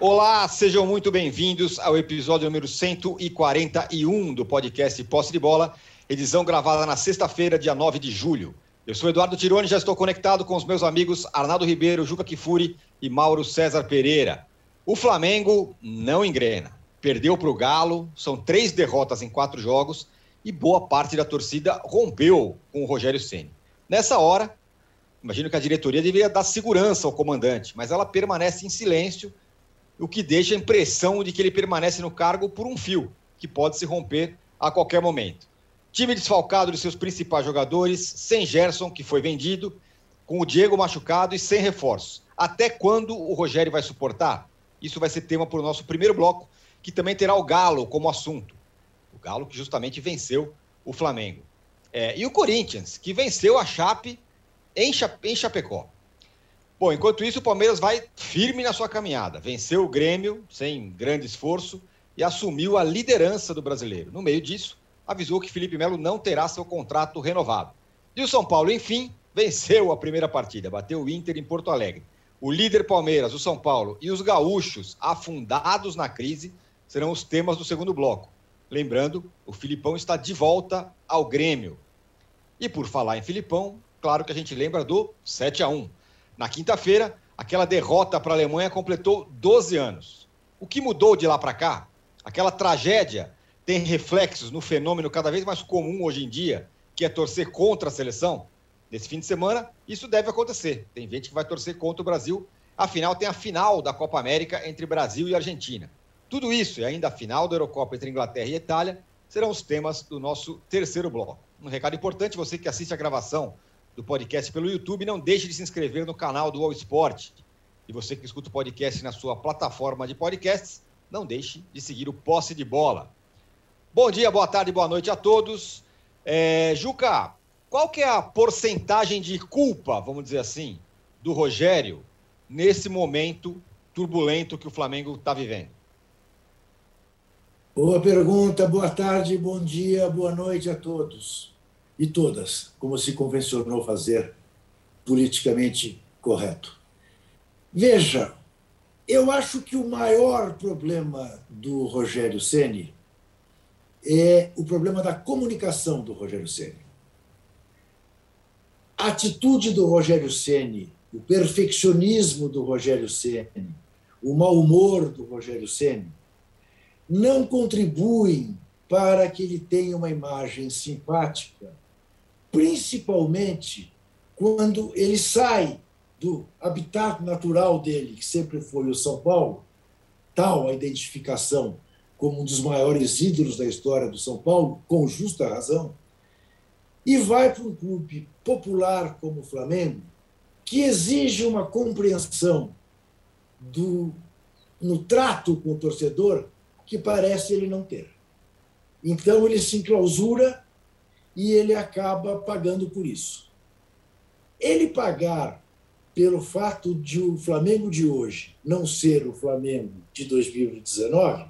Olá, sejam muito bem-vindos ao episódio número 141 do podcast Posse de Bola, edição gravada na sexta-feira, dia 9 de julho. Eu sou Eduardo Tironi já estou conectado com os meus amigos Arnaldo Ribeiro, Juca Kifuri e Mauro César Pereira. O Flamengo não engrena. Perdeu para o Galo, são três derrotas em quatro jogos e boa parte da torcida rompeu com o Rogério Ceni. Nessa hora, imagino que a diretoria deveria dar segurança ao comandante, mas ela permanece em silêncio o que deixa a impressão de que ele permanece no cargo por um fio, que pode se romper a qualquer momento. Time desfalcado de seus principais jogadores, sem Gerson, que foi vendido, com o Diego machucado e sem reforços. Até quando o Rogério vai suportar? Isso vai ser tema para o nosso primeiro bloco, que também terá o Galo como assunto. O Galo que justamente venceu o Flamengo. É, e o Corinthians, que venceu a Chape em, em Chapecó. Bom, enquanto isso, o Palmeiras vai firme na sua caminhada. Venceu o Grêmio sem grande esforço e assumiu a liderança do brasileiro. No meio disso, avisou que Felipe Melo não terá seu contrato renovado. E o São Paulo, enfim, venceu a primeira partida, bateu o Inter em Porto Alegre. O líder Palmeiras, o São Paulo e os gaúchos afundados na crise serão os temas do segundo bloco. Lembrando, o Filipão está de volta ao Grêmio. E por falar em Filipão, claro que a gente lembra do 7 a 1 na quinta-feira, aquela derrota para a Alemanha completou 12 anos. O que mudou de lá para cá? Aquela tragédia tem reflexos no fenômeno cada vez mais comum hoje em dia, que é torcer contra a seleção? Nesse fim de semana, isso deve acontecer. Tem gente que vai torcer contra o Brasil. Afinal, tem a final da Copa América entre Brasil e Argentina. Tudo isso e ainda a final da Eurocopa entre Inglaterra e Itália serão os temas do nosso terceiro bloco. Um recado importante: você que assiste a gravação do podcast pelo YouTube, não deixe de se inscrever no canal do All Sport. E você que escuta o podcast na sua plataforma de podcasts, não deixe de seguir o Posse de Bola. Bom dia, boa tarde, boa noite a todos. É, Juca, qual que é a porcentagem de culpa, vamos dizer assim, do Rogério nesse momento turbulento que o Flamengo está vivendo? Boa pergunta, boa tarde, bom dia, boa noite a todos e todas, como se convencionou fazer politicamente correto. Veja, eu acho que o maior problema do Rogério Ceni é o problema da comunicação do Rogério Ceni. A atitude do Rogério Ceni, o perfeccionismo do Rogério Ceni, o mau humor do Rogério Ceni não contribuem para que ele tenha uma imagem simpática principalmente quando ele sai do habitat natural dele, que sempre foi o São Paulo, tal a identificação como um dos maiores ídolos da história do São Paulo, com justa razão, e vai para um clube popular como o Flamengo, que exige uma compreensão do, no trato com o torcedor que parece ele não ter. Então ele se enclausura e ele acaba pagando por isso. Ele pagar pelo fato de o Flamengo de hoje não ser o Flamengo de 2019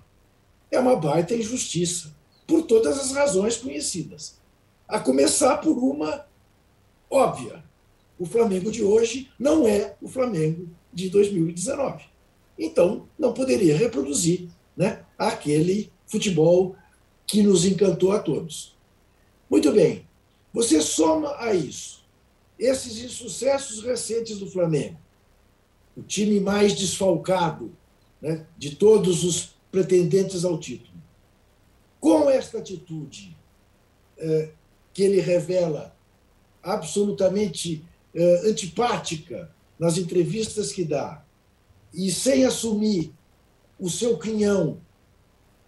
é uma baita injustiça, por todas as razões conhecidas. A começar por uma óbvia: o Flamengo de hoje não é o Flamengo de 2019. Então, não poderia reproduzir né, aquele futebol que nos encantou a todos. Muito bem. Você soma a isso esses insucessos recentes do Flamengo, o time mais desfalcado né, de todos os pretendentes ao título. Com esta atitude eh, que ele revela absolutamente eh, antipática nas entrevistas que dá, e sem assumir o seu quinhão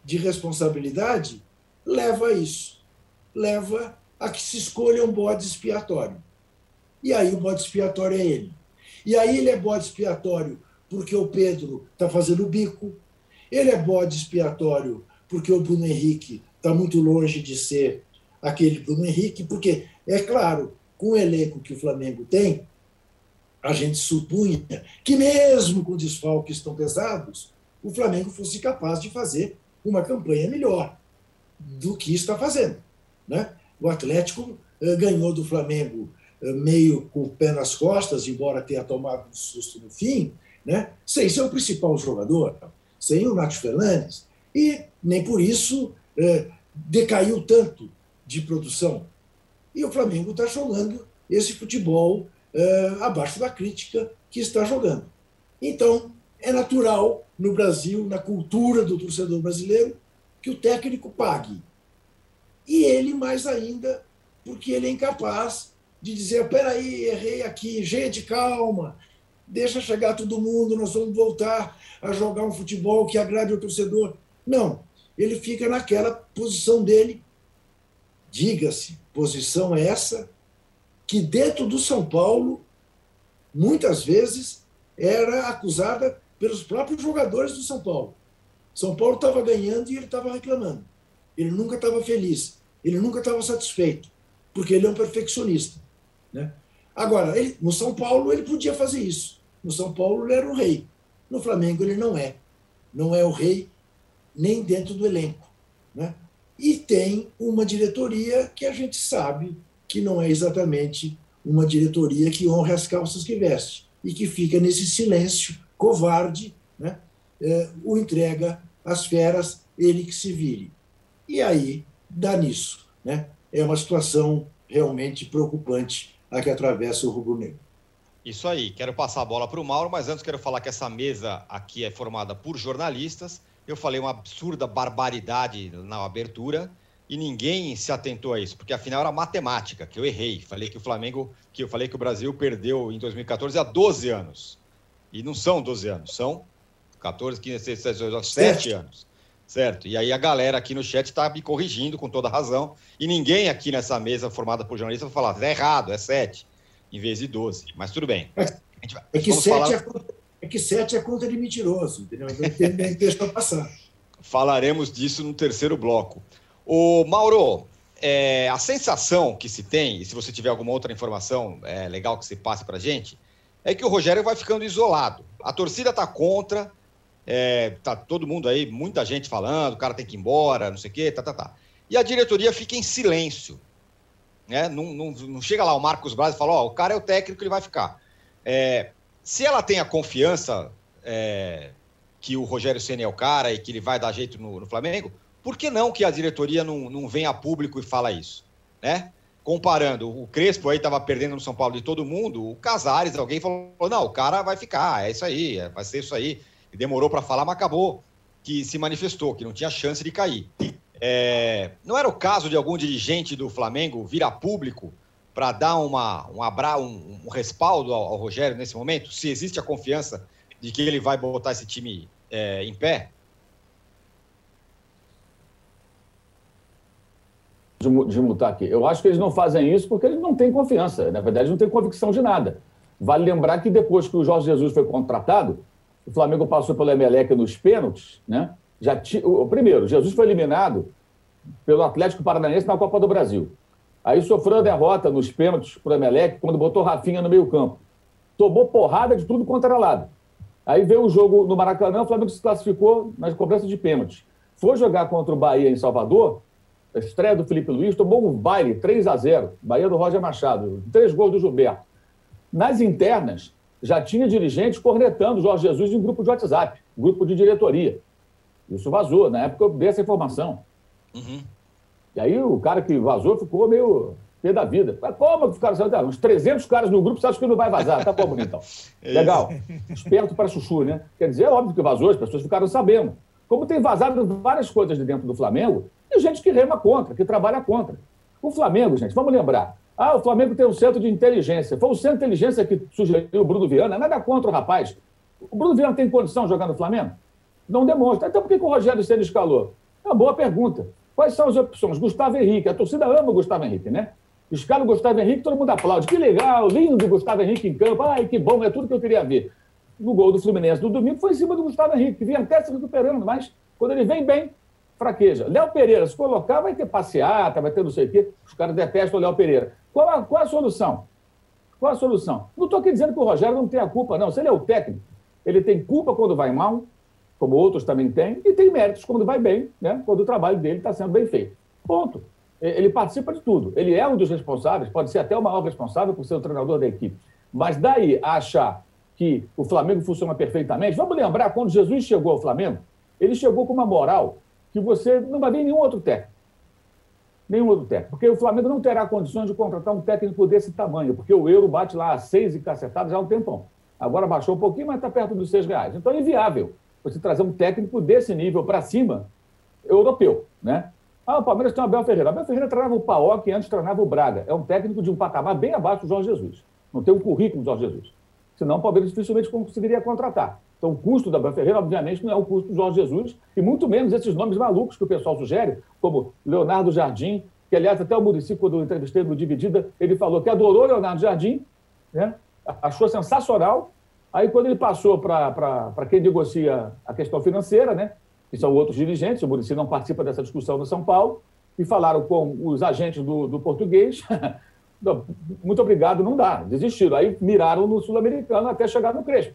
de responsabilidade, leva a isso leva a que se escolha um bode expiatório. E aí o bode expiatório é ele. E aí ele é bode expiatório porque o Pedro está fazendo o bico, ele é bode expiatório porque o Bruno Henrique está muito longe de ser aquele Bruno Henrique, porque, é claro, com o elenco que o Flamengo tem, a gente supunha que, mesmo com desfalques tão pesados, o Flamengo fosse capaz de fazer uma campanha melhor do que está fazendo. Né? O Atlético eh, ganhou do Flamengo eh, meio com o pé nas costas, embora tenha tomado um susto no fim, né? sem seu principal jogador, sem o Nath Fernandes, e nem por isso é, decaiu tanto de produção. E o Flamengo está jogando esse futebol é, abaixo da crítica que está jogando. Então, é natural no Brasil, na cultura do torcedor brasileiro, que o técnico pague. E ele mais ainda, porque ele é incapaz de dizer: peraí, errei aqui, gente, calma, deixa chegar todo mundo, nós vamos voltar a jogar um futebol que agrade o torcedor. Não, ele fica naquela posição dele. Diga-se, posição essa que dentro do São Paulo, muitas vezes, era acusada pelos próprios jogadores do São Paulo. São Paulo estava ganhando e ele estava reclamando. Ele nunca estava feliz, ele nunca estava satisfeito, porque ele é um perfeccionista. Né? Agora, ele, no São Paulo ele podia fazer isso. No São Paulo ele era o rei. No Flamengo ele não é. Não é o rei nem dentro do elenco. Né? E tem uma diretoria que a gente sabe que não é exatamente uma diretoria que honra as calças que veste e que fica nesse silêncio covarde, né? É, o entrega às feras, ele que se vire. E aí dá nisso. Né? É uma situação realmente preocupante a que atravessa o rubro-negro. Isso aí, quero passar a bola para o Mauro, mas antes quero falar que essa mesa aqui é formada por jornalistas. Eu falei uma absurda barbaridade na abertura e ninguém se atentou a isso, porque afinal era matemática, que eu errei. Falei que o Flamengo, que eu falei que o Brasil perdeu em 2014 há 12 anos. E não são 12 anos, são 14, 15, 16, 17, 7 anos. Certo? E aí a galera aqui no chat está me corrigindo com toda razão. E ninguém aqui nessa mesa formada por jornalistas vai falar, é errado, é 7, em vez de 12. Mas tudo bem. É, é que 7 falar... é, é, que 7 é conta de mentiroso, entendeu? Deixar passar. Falaremos disso no terceiro bloco. O Mauro, é, a sensação que se tem, e se você tiver alguma outra informação é, legal que você passe para gente, é que o Rogério vai ficando isolado. A torcida está contra, é, tá todo mundo aí, muita gente falando, o cara tem que ir embora, não sei o quê, tá, tá, tá. E a diretoria fica em silêncio. Né? Não, não, não chega lá o Marcos Braz e fala, ó, oh, o cara é o técnico, ele vai ficar. É, se ela tem a confiança é, que o Rogério Senna é o cara e que ele vai dar jeito no, no Flamengo, por que não que a diretoria não, não vem a público e fala isso? Né? comparando, o Crespo aí estava perdendo no São Paulo de todo mundo, o Casares, alguém falou, não, o cara vai ficar, é isso aí, é, vai ser isso aí. Demorou para falar, mas acabou que se manifestou, que não tinha chance de cair. É, não era o caso de algum dirigente do Flamengo vir a público para dar uma, um, abra, um, um respaldo ao, ao, Rogério nesse momento? Se existe a confiança de que ele vai botar esse time é, em pé? de mutar aqui. Eu acho que eles não fazem isso porque eles não têm confiança. Na verdade, não têm convicção de nada. Vale lembrar que depois que o Jorge Jesus foi contratado, o Flamengo passou pelo Emelec nos pênaltis, né? Já ti... o primeiro, Jesus foi eliminado pelo Atlético Paranaense na Copa do Brasil. Aí sofreu a derrota nos pênaltis para o Emelec quando botou Rafinha no meio-campo. Tomou porrada de tudo era lado. Aí veio o jogo no Maracanã, o Flamengo se classificou nas cobranças de pênaltis. Foi jogar contra o Bahia em Salvador, a estreia do Felipe Luiz, tomou um baile 3 a 0 Bahia do Roger Machado, três gols do Gilberto. Nas internas, já tinha dirigentes cornetando o Jorge Jesus em grupo de WhatsApp, grupo de diretoria. Isso vazou, na época eu dei essa informação. Uhum. E aí o cara que vazou ficou meio pé da vida. Mas como que ficaram sabendo? Uns 300 caras no grupo, você acha que não vai vazar? Tá bom, então. É Legal. Esperto para chuchu, né? Quer dizer, é óbvio que vazou, as pessoas ficaram sabendo. Como tem vazado várias coisas de dentro do Flamengo, e gente que rema contra, que trabalha contra. O Flamengo, gente, vamos lembrar. Ah, o Flamengo tem um centro de inteligência. Foi o centro de inteligência que sugeriu o Bruno Viana. Nada contra o rapaz. O Bruno Viana tem condição de jogar no Flamengo? Não demonstra. Então por que, que o Rogério Senna escalou? É uma boa pergunta. Quais são as opções? Gustavo Henrique. A torcida ama o Gustavo Henrique, né? Escala o Gustavo Henrique, todo mundo aplaude. Que legal, lindo Gustavo Henrique em campo. Ai, que bom, é tudo que eu queria ver. No gol do Fluminense do domingo foi em cima do Gustavo Henrique, que vinha até se recuperando, mas quando ele vem bem, fraqueja. Léo Pereira, se colocar, vai ter passeata, vai ter não sei o quê. Os caras detestam o Léo Pereira. Qual a, qual a solução? Qual a solução? Não estou aqui dizendo que o Rogério não tem a culpa, não. Se ele é o técnico, ele tem culpa quando vai mal, como outros também têm, e tem méritos quando vai bem, né? quando o trabalho dele está sendo bem feito. Ponto. Ele participa de tudo. Ele é um dos responsáveis, pode ser até o maior responsável por ser o treinador da equipe. Mas daí achar que o Flamengo funciona perfeitamente. Vamos lembrar, quando Jesus chegou ao Flamengo, ele chegou com uma moral que você não vai ver nenhum outro técnico. Nenhum outro técnico. Porque o Flamengo não terá condições de contratar um técnico desse tamanho, porque o euro bate lá a seis e cacetado já há um tempão. Agora baixou um pouquinho, mas está perto dos seis reais. Então é inviável você trazer um técnico desse nível para cima, europeu. Né? Ah, o Palmeiras tem o Abel Ferreira. O Abel Ferreira treinava o Paok e antes treinava o Braga. É um técnico de um patamar bem abaixo do Jorge Jesus. Não tem um currículo do Jorge Jesus. Senão o Palmeiras dificilmente conseguiria contratar. Então, o custo da Abel Ferreira, obviamente, não é o custo do Jorge Jesus, e muito menos esses nomes malucos que o pessoal sugere, como Leonardo Jardim, que, aliás, até o Murici, quando eu entrevistei no Dividida, ele falou que adorou Leonardo Jardim, né? achou sensacional. Aí, quando ele passou para quem negocia a questão financeira, né? que são outros dirigentes, o Murici não participa dessa discussão no São Paulo, e falaram com os agentes do, do português, muito obrigado, não dá, desistiram. Aí miraram no sul-americano até chegar no Crespo.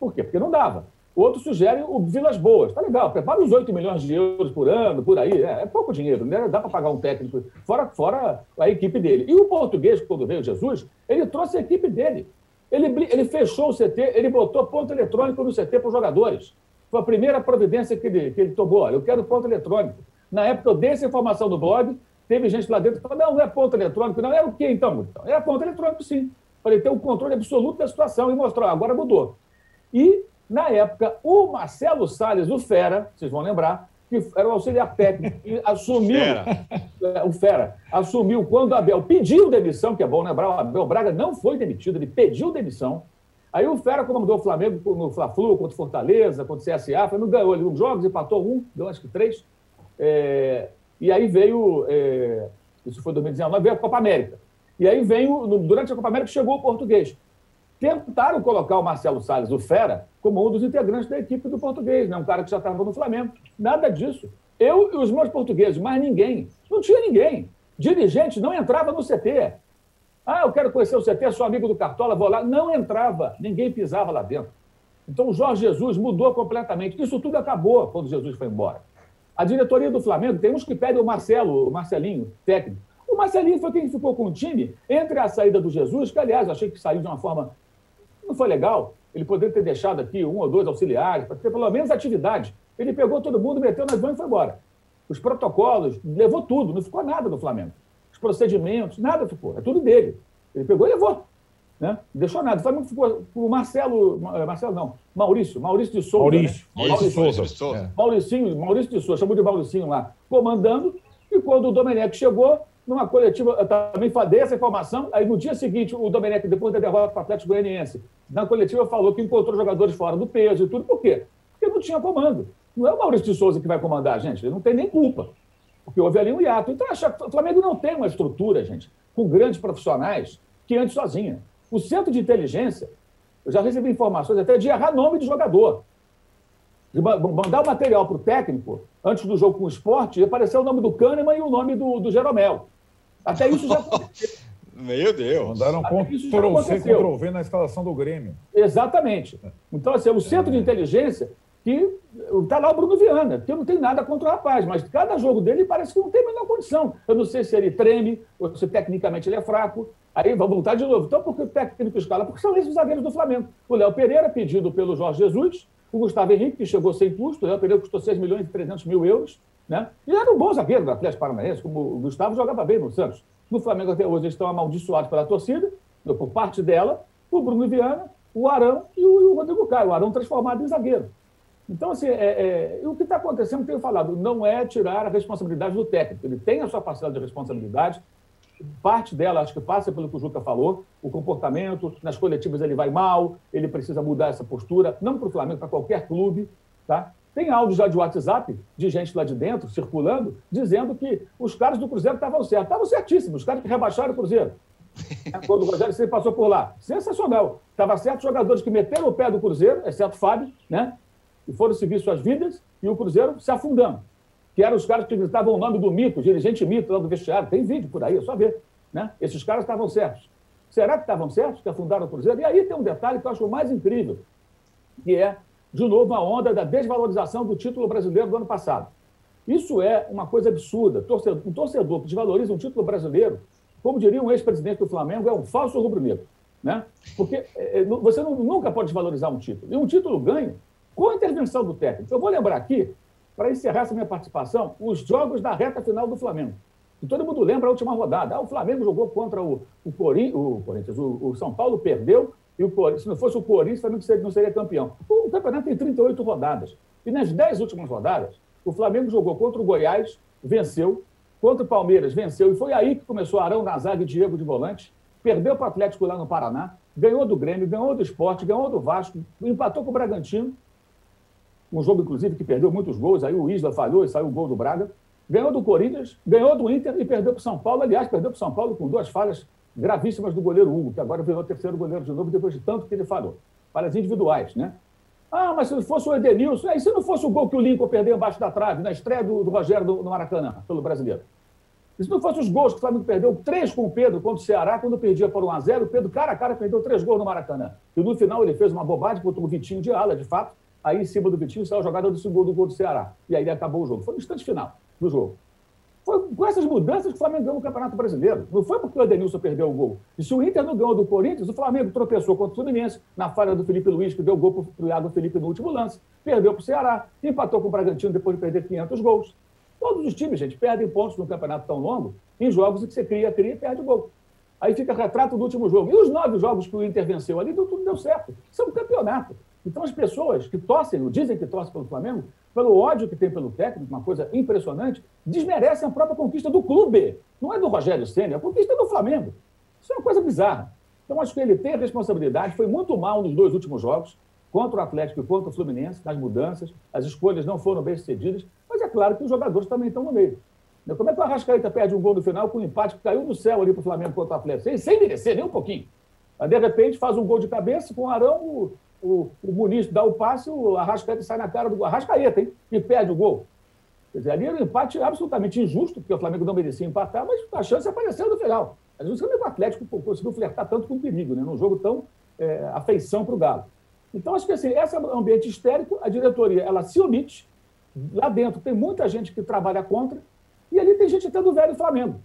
Por quê? Porque não dava. O outro sugere o Vilas Boas. Tá legal, prepara uns 8 milhões de euros por ano, por aí. É, é pouco dinheiro, né? dá para pagar um técnico, fora, fora a equipe dele. E o português, quando veio Jesus, ele trouxe a equipe dele. Ele, ele fechou o CT, ele botou ponto eletrônico no CT para os jogadores. Foi a primeira providência que ele, que ele tomou. Olha, eu quero ponto eletrônico. Na época, eu dei essa informação no blog, teve gente lá dentro que falou: não, não é ponto eletrônico, não. Era o quê então? então era ponto eletrônico, sim. Falei, tem um controle absoluto da situação e mostrou, agora mudou. E, na época, o Marcelo Salles, o Fera, vocês vão lembrar, que era o auxiliar técnico, e assumiu. Fera. É, o Fera assumiu quando o Abel pediu demissão, que é bom lembrar, o Abel Braga não foi demitido, ele pediu demissão. Aí o Fera comandou o Flamengo no Fla-Flu, contra o Fortaleza, contra o CSA, foi, não ganhou ali uns jogos, empatou um, deu acho que três. É, e aí veio, é, isso foi 2019, veio a Copa América. E aí veio, durante a Copa América, chegou o português. Tentaram colocar o Marcelo Salles, o Fera, como um dos integrantes da equipe do português, né? um cara que já estava no Flamengo. Nada disso. Eu e os meus portugueses, mais ninguém. Não tinha ninguém. Dirigente não entrava no CT. Ah, eu quero conhecer o CT, sou amigo do Cartola, vou lá. Não entrava, ninguém pisava lá dentro. Então o Jorge Jesus mudou completamente. Isso tudo acabou quando Jesus foi embora. A diretoria do Flamengo tem uns que pedem o Marcelo, o Marcelinho, técnico. O Marcelinho foi quem ficou com o time entre a saída do Jesus, que, aliás, achei que saiu de uma forma. Não foi legal. Ele poderia ter deixado aqui um ou dois auxiliares, para ter pelo menos atividade. Ele pegou todo mundo, meteu nas mãos e foi embora. Os protocolos, levou tudo, não ficou nada no Flamengo. Os procedimentos, nada ficou. É tudo dele. Ele pegou e levou. Né? Deixou nada. O Flamengo ficou o Marcelo, Marcelo não, Maurício, Maurício de Souza. Maurício, né? Maurício, Maurício de Souza. É. Maurício, Maurício de Souza, chamou de Mauricinho lá, comandando. E quando o Domenech chegou, numa coletiva, eu também dei essa informação, aí no dia seguinte, o Domenech, depois da derrota para o Atlético Goianiense, na coletiva falou que encontrou jogadores fora do peso e tudo. Por quê? Porque não tinha comando. Não é o Maurício de Souza que vai comandar, gente. Ele não tem nem culpa. Porque houve ali um hiato. Então, o Flamengo não tem uma estrutura, gente, com grandes profissionais que ande sozinha. O centro de inteligência, eu já recebi informações até de errar nome de jogador. De mandar o material para o técnico, antes do jogo com o esporte, e aparecer o nome do Kahneman e o nome do, do Jeromel. Até isso já aconteceu. Meu Deus. Mandaram Ctrl-C, Ctrl-V na escalação do Grêmio. Exatamente. Então, assim, o centro de inteligência que está lá o Bruno Viana, que eu não tenho nada contra o rapaz, mas cada jogo dele parece que não tem a menor condição. Eu não sei se ele treme, ou se tecnicamente ele é fraco. Aí vamos voltar de novo. Então, por que o técnico escala? Porque são esses zagueiros do Flamengo. O Léo Pereira, pedido pelo Jorge Jesus, o Gustavo Henrique, que chegou sem custo, o Léo Pereira custou 6 milhões e 300 mil euros, né? E era um bom zagueiro do Atlético Paranaense, como o Gustavo jogava bem no Santos. No Flamengo até hoje eles estão amaldiçoados pela torcida, por parte dela, o Bruno Viana, o Arão e o, Rodrigo Caio. O Arão transformado em zagueiro. Então, assim, é, é, o que está acontecendo, tenho falado, não é tirar a responsabilidade do técnico. Ele tem a sua parcela de responsabilidade. Parte dela, acho que passa pelo que o Juca falou, o comportamento, nas coletivas ele vai mal, ele precisa mudar essa postura, não para o Flamengo, para qualquer clube. Tá? Tem áudio já de WhatsApp, de gente lá de dentro, circulando, dizendo que os caras do Cruzeiro estavam certos. Estavam certíssimos, os caras que rebaixaram o Cruzeiro. Quando o Rogério Ceni passou por lá. Sensacional. Estava certo jogadores que meteram o pé do Cruzeiro, exceto Fábio, né? E foram seguir suas vidas, e o Cruzeiro se afundando. Que eram os caras que gritavam o nome do mito, dirigente mito lá do vestiário. Tem vídeo por aí, é só ver. Né? Esses caras estavam certos. Será que estavam certos que afundaram o Cruzeiro? E aí tem um detalhe que eu acho mais incrível, que é de novo, a onda da desvalorização do título brasileiro do ano passado. Isso é uma coisa absurda. Um torcedor que desvaloriza um título brasileiro, como diria um ex-presidente do Flamengo, é um falso rubro-negro. Né? Porque é, você não, nunca pode desvalorizar um título. E um título ganho com a intervenção do técnico. Eu vou lembrar aqui, para encerrar essa minha participação, os jogos da reta final do Flamengo. E todo mundo lembra a última rodada. Ah, o Flamengo jogou contra o, o, o Corinthians, o, o, São Paulo perdeu, e o se não fosse o Corinthians, o Flamengo não seria campeão. O campeonato tem 38 rodadas. E nas 10 últimas rodadas, o Flamengo jogou contra o Goiás, venceu, contra o Palmeiras, venceu, e foi aí que começou Arão na zaga e Diego de volante, perdeu para o Atlético lá no Paraná, ganhou do Grêmio, ganhou do Esporte, ganhou do Vasco, empatou com o Bragantino, um jogo, inclusive, que perdeu muitos gols, aí o Isla falhou e saiu o gol do Braga, ganhou do Corinthians, ganhou do Inter e perdeu para o São Paulo. Aliás, perdeu para o São Paulo com duas falhas gravíssimas do goleiro Hugo, que agora virou terceiro goleiro de novo depois de tanto que ele falhou. Falhas individuais, né? Ah, mas se fosse o Edenilson, e se não fosse o gol que o Lincoln perdeu embaixo da trave, na estreia do, do Rogério do, no Maracanã, pelo brasileiro? E se não fosse os gols que o Flamengo perdeu, três com o Pedro contra o Ceará, quando perdia por 1 a 0 o Pedro, cara a cara, perdeu três gols no Maracanã. E no final ele fez uma bobagem contra o Vitinho de ala, de fato. Aí em cima do Vitinho saiu a jogada do segundo gol do Ceará. E aí acabou o jogo. Foi no instante final do jogo. Foi com essas mudanças que o Flamengo ganhou o Campeonato Brasileiro. Não foi porque o Edenilson perdeu o gol. E se o Inter não ganhou do Corinthians, o Flamengo tropeçou contra o Fluminense na falha do Felipe Luiz, que deu gol para o Iago Felipe no último lance. Perdeu para o Ceará, empatou com o Bragantino depois de perder 500 gols. Todos os times, gente, perdem pontos num campeonato tão longo em jogos em que você cria, cria e perde gol. Aí fica retrato do último jogo. E os nove jogos que o Inter venceu ali, tudo deu certo. Isso é um campeonato. Então, as pessoas que torcem, dizem que torcem pelo Flamengo, pelo ódio que tem pelo técnico, uma coisa impressionante, desmerecem a própria conquista do clube. Não é do Rogério Senna, é a conquista do Flamengo. Isso é uma coisa bizarra. Então, acho que ele tem a responsabilidade, foi muito mal nos dois últimos jogos, contra o Atlético e contra o Fluminense, nas mudanças, as escolhas não foram bem sucedidas, mas é claro que os jogadores também estão no meio. Como é que o Arrascaeta perde um gol no final com um empate que caiu do céu ali para o Flamengo contra o Atlético, sem, sem merecer nem um pouquinho? De repente, faz um gol de cabeça com o Arão, o, o Muniz dá o passe, o Arrascaeta sai na cara do Arrascaeta, hein? E perde o gol. Quer dizer, ali era um empate absolutamente injusto, porque o Flamengo não merecia empatar, mas a chance apareceu no final. Às vezes o Atlético conseguiu flertar tanto com o perigo, né? num jogo tão é, afeição para o Galo. Então, acho que assim, esse ambiente histérico, a diretoria ela se omite. Lá dentro tem muita gente que trabalha contra, e ali tem gente até do velho Flamengo,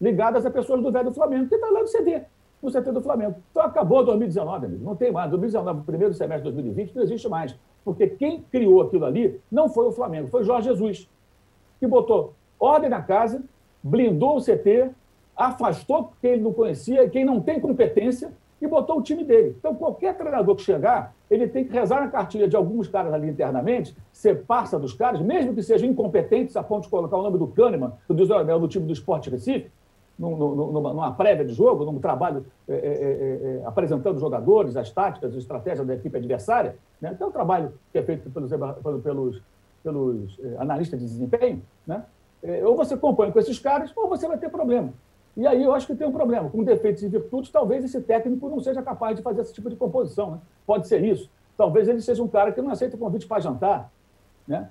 ligadas a pessoas do velho Flamengo, que está lá no CD no CT do Flamengo. Então acabou 2019, amigo. Não tem mais. 2019, primeiro semestre de 2020, não existe mais. Porque quem criou aquilo ali não foi o Flamengo, foi Jorge Jesus, que botou ordem na casa, blindou o CT, afastou quem ele não conhecia, quem não tem competência, e botou o time dele. Então, qualquer treinador que chegar, ele tem que rezar na cartilha de alguns caras ali internamente, ser parça dos caras, mesmo que sejam incompetentes a ponto de colocar o nome do Kahneman, do Deus do time do Esporte Recife, numa, numa prévia de jogo, num trabalho é, é, é, é, apresentando os jogadores, as táticas, as estratégias da equipe adversária. Né? Então, é um trabalho que é feito pelos, pelos, pelos é, analistas de desempenho. Né? É, ou você compõe com esses caras, ou você vai ter problema. E aí eu acho que tem um problema. Com defeitos e virtudes, talvez esse técnico não seja capaz de fazer esse tipo de composição. Né? Pode ser isso. Talvez ele seja um cara que não aceita convite para jantar. Né?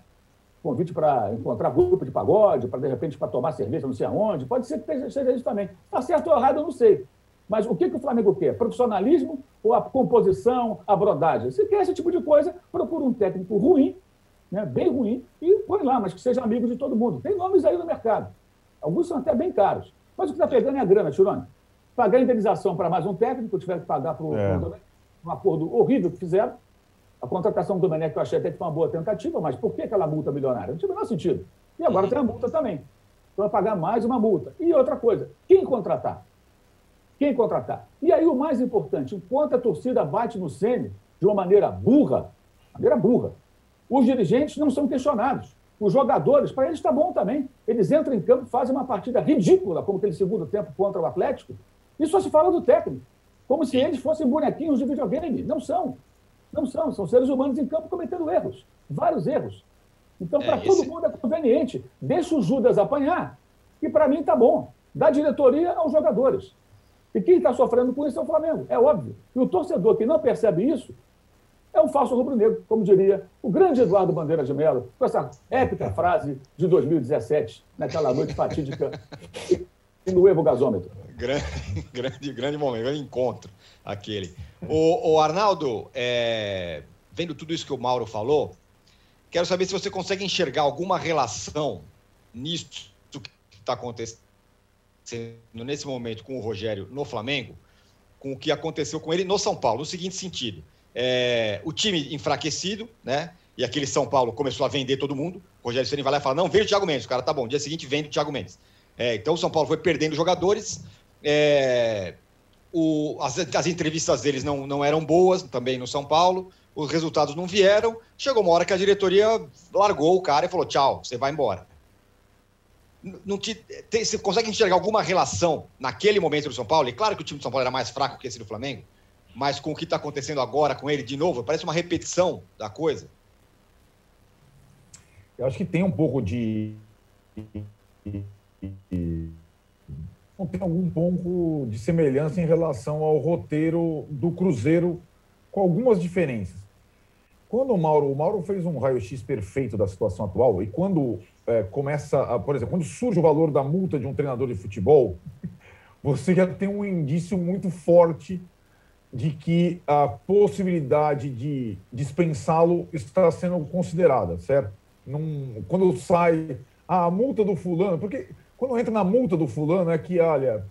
Convite para encontrar grupo de pagode, para de repente para tomar cerveja, não sei aonde. Pode ser que seja isso também. Está certo ou errado, eu não sei. Mas o que, que o Flamengo quer? Profissionalismo ou a composição, a brodagem? Se quer esse tipo de coisa, procura um técnico ruim, né, bem ruim, e põe lá, mas que seja amigo de todo mundo. Tem nomes aí no mercado. Alguns são até bem caros. Mas o que está pegando é a grana, Chirone. Pagar indenização para mais um técnico, tiver que pagar para é. um acordo horrível que fizeram, a contratação do Domenech eu achei até que foi uma boa tentativa, mas por que aquela multa milionária? Não tinha o menor sentido. E agora tem a multa também. Então vai pagar mais uma multa. E outra coisa, quem contratar? Quem contratar? E aí o mais importante, enquanto a torcida bate no Sênior de uma maneira burra, maneira burra, os dirigentes não são questionados. Os jogadores, para eles está bom também. Eles entram em campo, fazem uma partida ridícula, como aquele segundo tempo contra o Atlético, e só se fala do técnico. Como se eles fossem bonequinhos de videogame. Não são. Não são, são seres humanos em campo cometendo erros, vários erros. Então, para é, todo esse... mundo é conveniente. Deixa o Judas apanhar, e para mim está bom. Da diretoria aos jogadores. E quem está sofrendo com isso é o Flamengo, é óbvio. E o torcedor que não percebe isso é um falso rubro-negro, como diria o grande Eduardo Bandeira de Mello, com essa épica frase de 2017, naquela noite fatídica no Evo Gasômetro. Grande, grande, grande momento, grande encontro aquele. O, o Arnaldo, é, vendo tudo isso que o Mauro falou, quero saber se você consegue enxergar alguma relação nisso que está acontecendo nesse momento com o Rogério no Flamengo, com o que aconteceu com ele no São Paulo, no seguinte sentido. É, o time enfraquecido, né? E aquele São Paulo começou a vender todo mundo. O Rogério Ceni vai lá e fala: não, vende o Thiago Mendes. O cara tá bom. Dia seguinte vende o Thiago Mendes. É, então o São Paulo foi perdendo jogadores. É, o, as, as, entrevistas deles não, não eram boas também no São Paulo. Os resultados não vieram. Chegou uma hora que a diretoria largou o cara e falou: tchau, você vai embora. Não te, tem, você consegue enxergar alguma relação naquele momento do São Paulo? E claro que o time do São Paulo era mais fraco que esse do Flamengo, mas com o que está acontecendo agora com ele de novo, parece uma repetição da coisa. Eu acho que tem um pouco de. Não tem algum ponto de semelhança em relação ao roteiro do Cruzeiro, com algumas diferenças. Quando o Mauro, o Mauro fez um raio-x perfeito da situação atual, e quando é, começa, a, por exemplo, quando surge o valor da multa de um treinador de futebol, você já tem um indício muito forte de que a possibilidade de dispensá-lo está sendo considerada, certo? Num, quando sai ah, a multa do fulano, porque quando entra na multa do fulano é que, olha,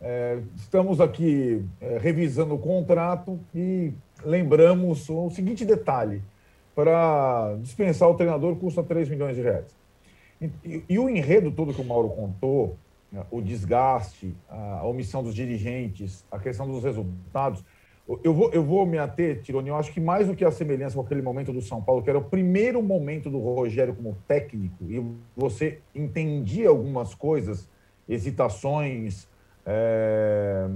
é, estamos aqui é, revisando o contrato e lembramos o seguinte detalhe: para dispensar o treinador custa 3 milhões de reais. E, e, o enredo todo que o Mauro contou, né, o desgaste, a, a omissão dos dirigentes, a questão dos resultados, eu vou, eu vou me ater, Tironi, eu acho que mais do que a semelhança com aquele momento do São Paulo, que era o primeiro momento do Rogério como técnico, e você entendia algumas coisas, hesitações, é...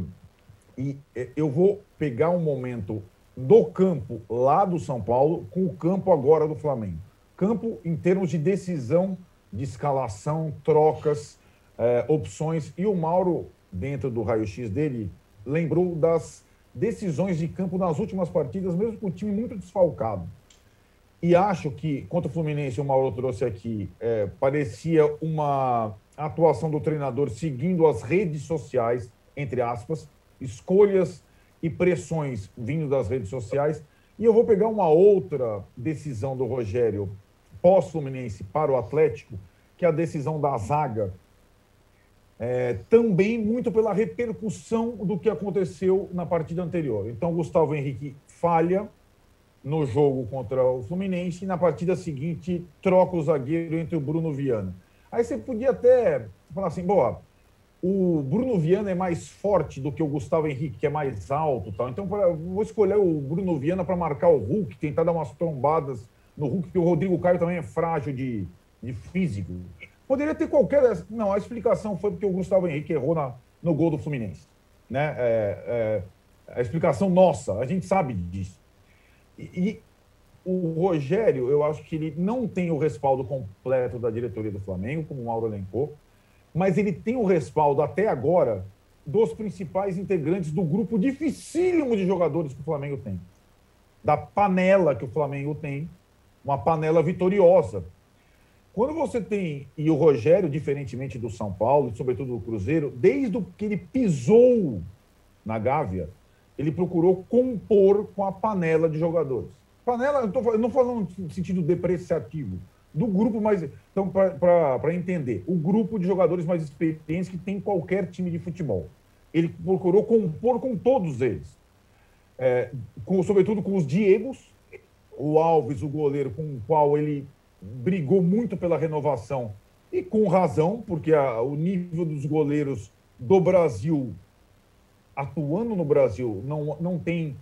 e eu vou pegar um momento do campo lá do São Paulo com o campo agora do Flamengo. Campo em termos de decisão de escalação, trocas, é, opções. E o Mauro, dentro do raio-x dele, lembrou das decisões de campo nas últimas partidas, mesmo com o time muito desfalcado. E acho que, contra o Fluminense, o Mauro trouxe aqui, é, parecia uma atuação do treinador seguindo as redes sociais, entre aspas, escolhas e pressões vindo das redes sociais. E eu vou pegar uma outra decisão do Rogério pós-Fluminense para o Atlético, que é a decisão da zaga, é, também muito pela repercussão do que aconteceu na partida anterior. Então, Gustavo Henrique falha no jogo contra o Fluminense e na partida seguinte troca o zagueiro entre o Bruno Viana. Aí você podia até falar assim, boa, o Bruno Viana é mais forte do que o Gustavo Henrique, que é mais alto, tal. Então vou escolher o Bruno Viana para marcar o Hulk, tentar dar umas trombadas no Hulk, que o Rodrigo Caio também é frágil de, de físico. Poderia ter qualquer. Não, a explicação foi porque o Gustavo Henrique errou na, no gol do Fluminense. Né? É, é, a explicação nossa, a gente sabe disso. E, e, o Rogério, eu acho que ele não tem o respaldo completo da diretoria do Flamengo, como o Mauro elencou, mas ele tem o respaldo até agora dos principais integrantes do grupo dificílimo de jogadores que o Flamengo tem. Da panela que o Flamengo tem, uma panela vitoriosa. Quando você tem, e o Rogério, diferentemente do São Paulo, e sobretudo do Cruzeiro, desde que ele pisou na Gávea, ele procurou compor com a panela de jogadores. Panela, eu, tô, eu não falando no sentido depreciativo, do grupo mais. Então, para entender, o grupo de jogadores mais experientes que tem qualquer time de futebol. Ele procurou compor com todos eles. É, com, sobretudo com os Diegos, o Alves, o goleiro com o qual ele brigou muito pela renovação e com razão, porque a, o nível dos goleiros do Brasil, atuando no Brasil, não, não tem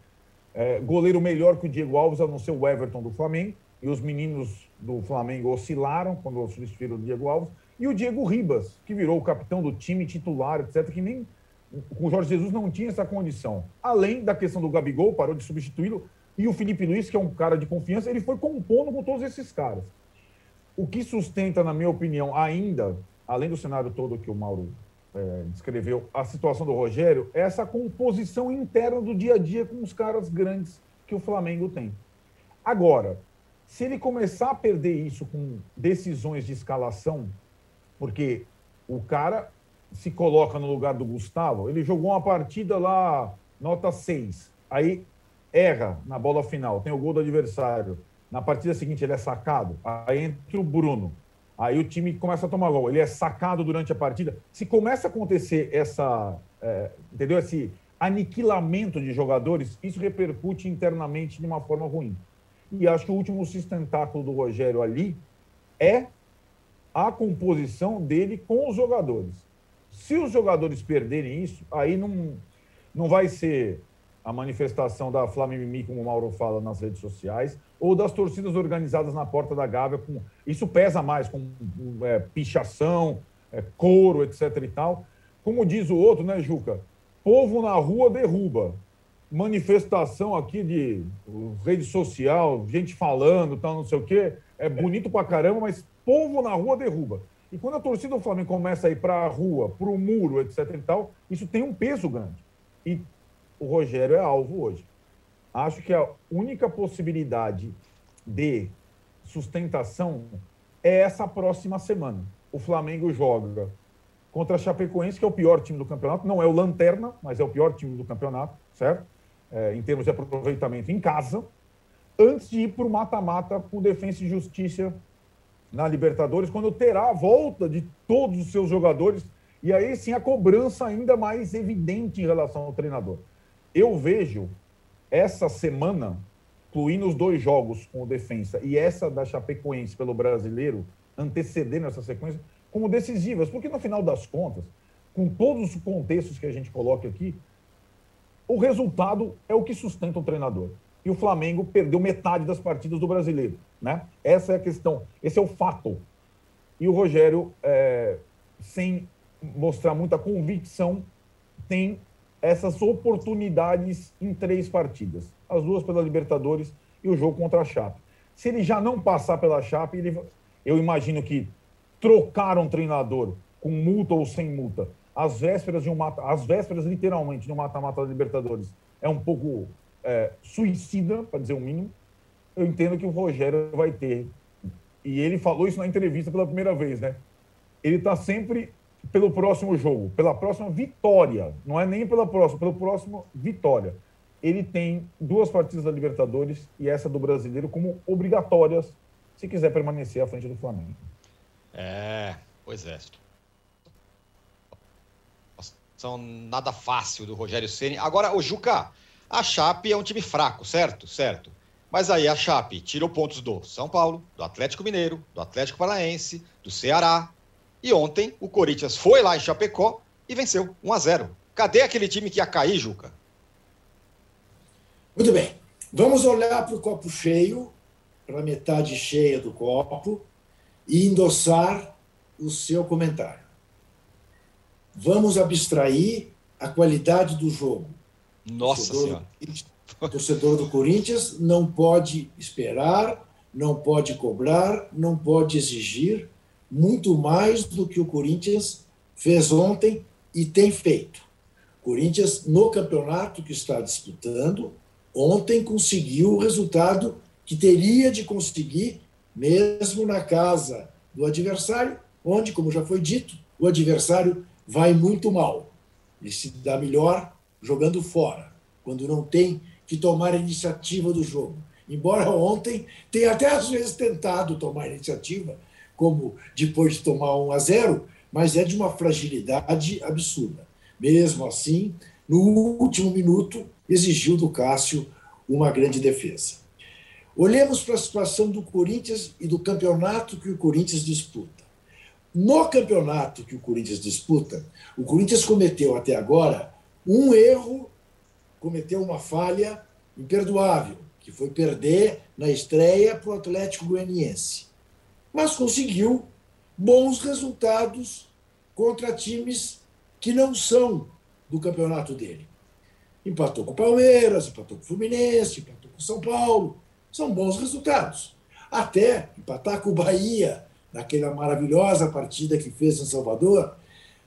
é, goleiro melhor que o Diego Alves, a não ser o Everton do Flamengo. E os meninos do Flamengo oscilaram quando substituíram o Diego Alves. E o Diego Ribas, que virou o capitão do time titular, etc., que nem com o Jorge Jesus não tinha essa condição. Além da questão do Gabigol, parou de substituí-lo, e o Felipe Luiz, que é um cara de confiança, ele foi compondo com todos esses caras. O que sustenta, na minha opinião, ainda, além do cenário todo que o Mauro é, descreveu, a situação do Rogério, é essa composição interna do dia a dia com os caras grandes que o Flamengo tem. Agora, se ele começar a perder isso com decisões de escalação, porque o cara se coloca no lugar do Gustavo, ele jogou uma partida lá, nota 6. Aí erra na bola final, tem o gol do adversário. Na partida seguinte ele é sacado, aí entra o Bruno. Aí o time começa a tomar gol, ele é sacado durante a partida. Se começa a acontecer essa, é, entendeu? Esse, aniquilamento de jogadores, isso repercute internamente de uma forma ruim. E acho que o último sustentáculo do Rogério ali é a composição dele com os jogadores. Se os jogadores perderem isso, aí não, não vai ser a manifestação da Flamengo como o Mauro fala nas redes sociais, ou das torcidas organizadas na porta da Gávea. Com, isso pesa mais, com é, pichação, é, couro, etc. e tal. Como diz o outro, né, Juca? Povo na rua derruba. Manifestação aqui de rede social, gente falando, tal, não sei o quê. É bonito pra caramba, mas povo na rua derruba. E quando a torcida do Flamengo começa a ir para a rua, para o muro, etc. e tal, isso tem um peso grande. E o Rogério é alvo hoje. Acho que a única possibilidade de sustentação é essa próxima semana. O Flamengo joga contra a Chapecoense, que é o pior time do campeonato. Não é o Lanterna, mas é o pior time do campeonato, certo? É, em termos de aproveitamento em casa. Antes de ir para o mata-mata com Defensa e Justiça na Libertadores, quando terá a volta de todos os seus jogadores. E aí sim a cobrança ainda mais evidente em relação ao treinador. Eu vejo essa semana, incluindo os dois jogos com o Defensa e essa da Chapecoense pelo brasileiro, antecedendo essa sequência, como decisivas, porque no final das contas, com todos os contextos que a gente coloca aqui, o resultado é o que sustenta o treinador. E o Flamengo perdeu metade das partidas do brasileiro. Né? Essa é a questão, esse é o fato. E o Rogério, é, sem mostrar muita convicção, tem essas oportunidades em três partidas. As duas pela Libertadores e o jogo contra a Chape. Se ele já não passar pela Chape, ele, eu imagino que trocar um treinador com multa ou sem multa, às vésperas de um mata, às vésperas literalmente de um mata-mata da Libertadores, é um pouco é, suicida, para dizer o mínimo. Eu entendo que o Rogério vai ter. E ele falou isso na entrevista pela primeira vez, né? Ele está sempre pelo próximo jogo, pela próxima vitória, não é nem pela próxima, pelo próximo vitória. Ele tem duas partidas da Libertadores e essa do Brasileiro como obrigatórias se quiser permanecer à frente do Flamengo. É, pois é. São nada fácil do Rogério Ceni. Agora, o Juca, a Chape é um time fraco, certo? Certo. Mas aí a Chape tirou pontos do São Paulo, do Atlético Mineiro, do Atlético Paranaense, do Ceará, e ontem o Corinthians foi lá em Chapecó e venceu 1 a 0. Cadê aquele time que ia cair, Juca? Muito bem. Vamos olhar para o copo cheio, para a metade cheia do copo, e endossar o seu comentário. Vamos abstrair a qualidade do jogo. Nossa torcedor Senhora. O torcedor do Corinthians não pode esperar, não pode cobrar, não pode exigir muito mais do que o Corinthians fez ontem e tem feito. O Corinthians, no campeonato que está disputando, ontem conseguiu o resultado que teria de conseguir, mesmo na casa do adversário, onde, como já foi dito, o adversário vai muito mal. Ele se dá melhor jogando fora, quando não tem que tomar a iniciativa do jogo. Embora ontem tenha até às vezes tentado tomar a iniciativa, como depois de tomar 1 a 0, mas é de uma fragilidade absurda. Mesmo assim, no último minuto, exigiu do Cássio uma grande defesa. Olhemos para a situação do Corinthians e do campeonato que o Corinthians disputa. No campeonato que o Corinthians disputa, o Corinthians cometeu até agora um erro, cometeu uma falha imperdoável, que foi perder na estreia para o Atlético Goianiense mas conseguiu bons resultados contra times que não são do campeonato dele. Empatou com o Palmeiras, empatou com o Fluminense, empatou com o São Paulo. São bons resultados. Até empatar com o Bahia, naquela maravilhosa partida que fez em Salvador,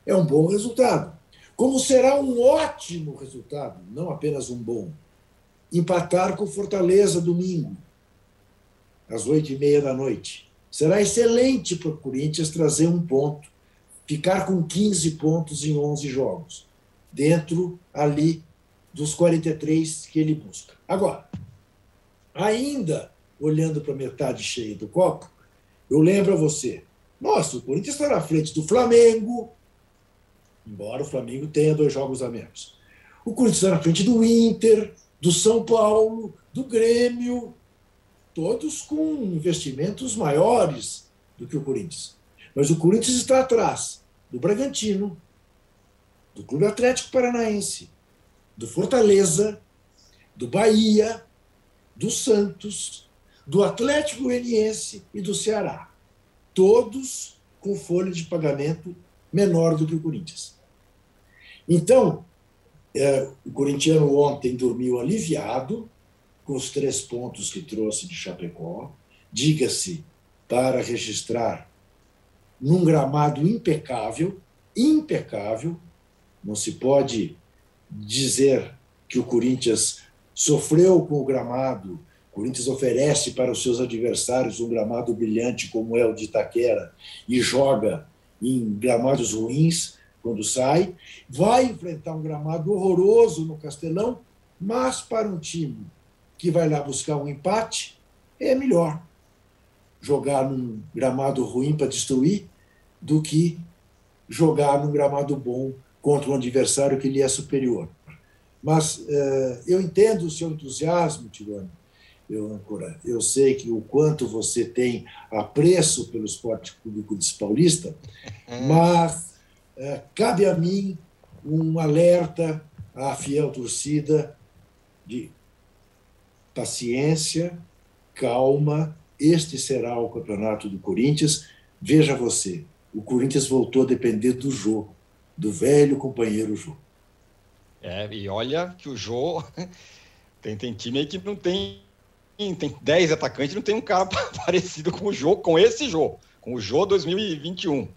é um bom resultado. Como será um ótimo resultado, não apenas um bom, empatar com Fortaleza domingo, às oito e meia da noite. Será excelente para o Corinthians trazer um ponto, ficar com 15 pontos em 11 jogos, dentro ali dos 43 que ele busca. Agora, ainda olhando para a metade cheia do copo, eu lembro a você: nossa, o Corinthians está na frente do Flamengo, embora o Flamengo tenha dois jogos a menos. O Corinthians está na frente do Inter, do São Paulo, do Grêmio, todos com investimentos maiores do que o Corinthians. Mas o Corinthians está atrás do Bragantino, do Clube Atlético Paranaense, do Fortaleza, do Bahia, do Santos, do Atlético Goianiense e do Ceará. Todos com folha de pagamento menor do que o Corinthians. Então, é, o corintiano ontem dormiu aliviado com os três pontos que trouxe de Chapecó, diga-se, para registrar num gramado impecável, impecável, não se pode dizer que o Corinthians sofreu com o gramado. O Corinthians oferece para os seus adversários um gramado brilhante como é o de Itaquera e joga em gramados ruins quando sai. Vai enfrentar um gramado horroroso no Castelão, mas para um time que vai lá buscar um empate, é melhor jogar num gramado ruim para destruir do que jogar num gramado bom contra um adversário que lhe é superior. Mas uh, eu entendo o seu entusiasmo, Tirone, eu, Ancora. Eu sei que o quanto você tem apreço pelo esporte público de Paulista, hum. mas uh, cabe a mim um alerta à fiel torcida de paciência, calma. Este será o campeonato do Corinthians. Veja você, o Corinthians voltou a depender do jogo, do velho companheiro Jô. É, e olha que o Jô tem, tem time aí que não tem tem 10 atacantes, não tem um cara parecido com o Jô, com esse Jô, com o Jô 2021.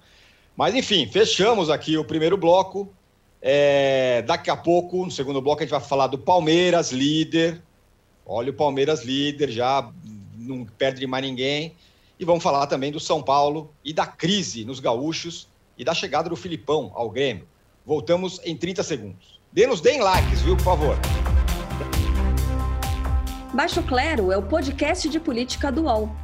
Mas enfim, fechamos aqui o primeiro bloco. É, daqui a pouco, no segundo bloco, a gente vai falar do Palmeiras, líder. Olha o Palmeiras líder, já não perde de mais ninguém. E vamos falar também do São Paulo e da crise nos gaúchos e da chegada do Filipão ao Grêmio. Voltamos em 30 segundos. Dê-nos, deem likes, viu, por favor. Baixo Clero é o podcast de política do UOL.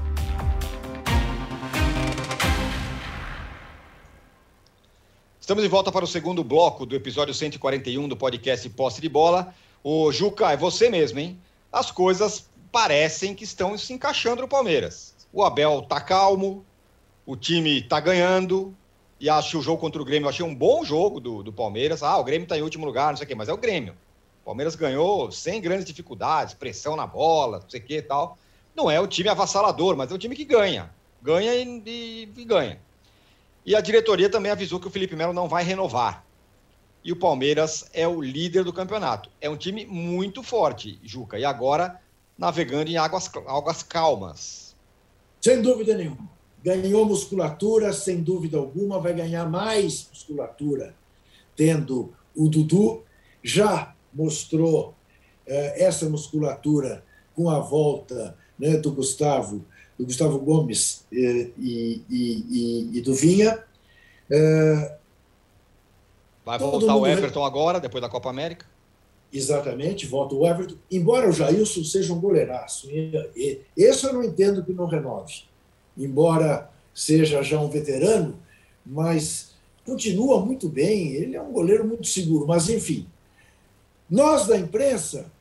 Estamos de volta para o segundo bloco do episódio 141 do podcast Posse de Bola. O Juca, é você mesmo, hein? As coisas parecem que estão se encaixando no Palmeiras. O Abel tá calmo, o time tá ganhando, e acho o jogo contra o Grêmio, achei um bom jogo do, do Palmeiras. Ah, o Grêmio tá em último lugar, não sei o quê, mas é o Grêmio. O Palmeiras ganhou sem grandes dificuldades, pressão na bola, não sei o quê e tal. Não é o time avassalador, mas é o time que ganha. Ganha e, e, e ganha. E a diretoria também avisou que o Felipe Melo não vai renovar. E o Palmeiras é o líder do campeonato. É um time muito forte, Juca. E agora navegando em águas, águas calmas. Sem dúvida nenhuma. Ganhou musculatura, sem dúvida alguma, vai ganhar mais musculatura, tendo o Dudu. Já mostrou eh, essa musculatura com a volta né, do Gustavo do Gustavo Gomes e, e, e, e do Vinha. É, Vai voltar o Everton agora, depois da Copa América? Exatamente, volta o Everton. Embora o Jailson seja um goleiraço, esse eu não entendo que não renove. Embora seja já um veterano, mas continua muito bem. Ele é um goleiro muito seguro. Mas, enfim, nós da imprensa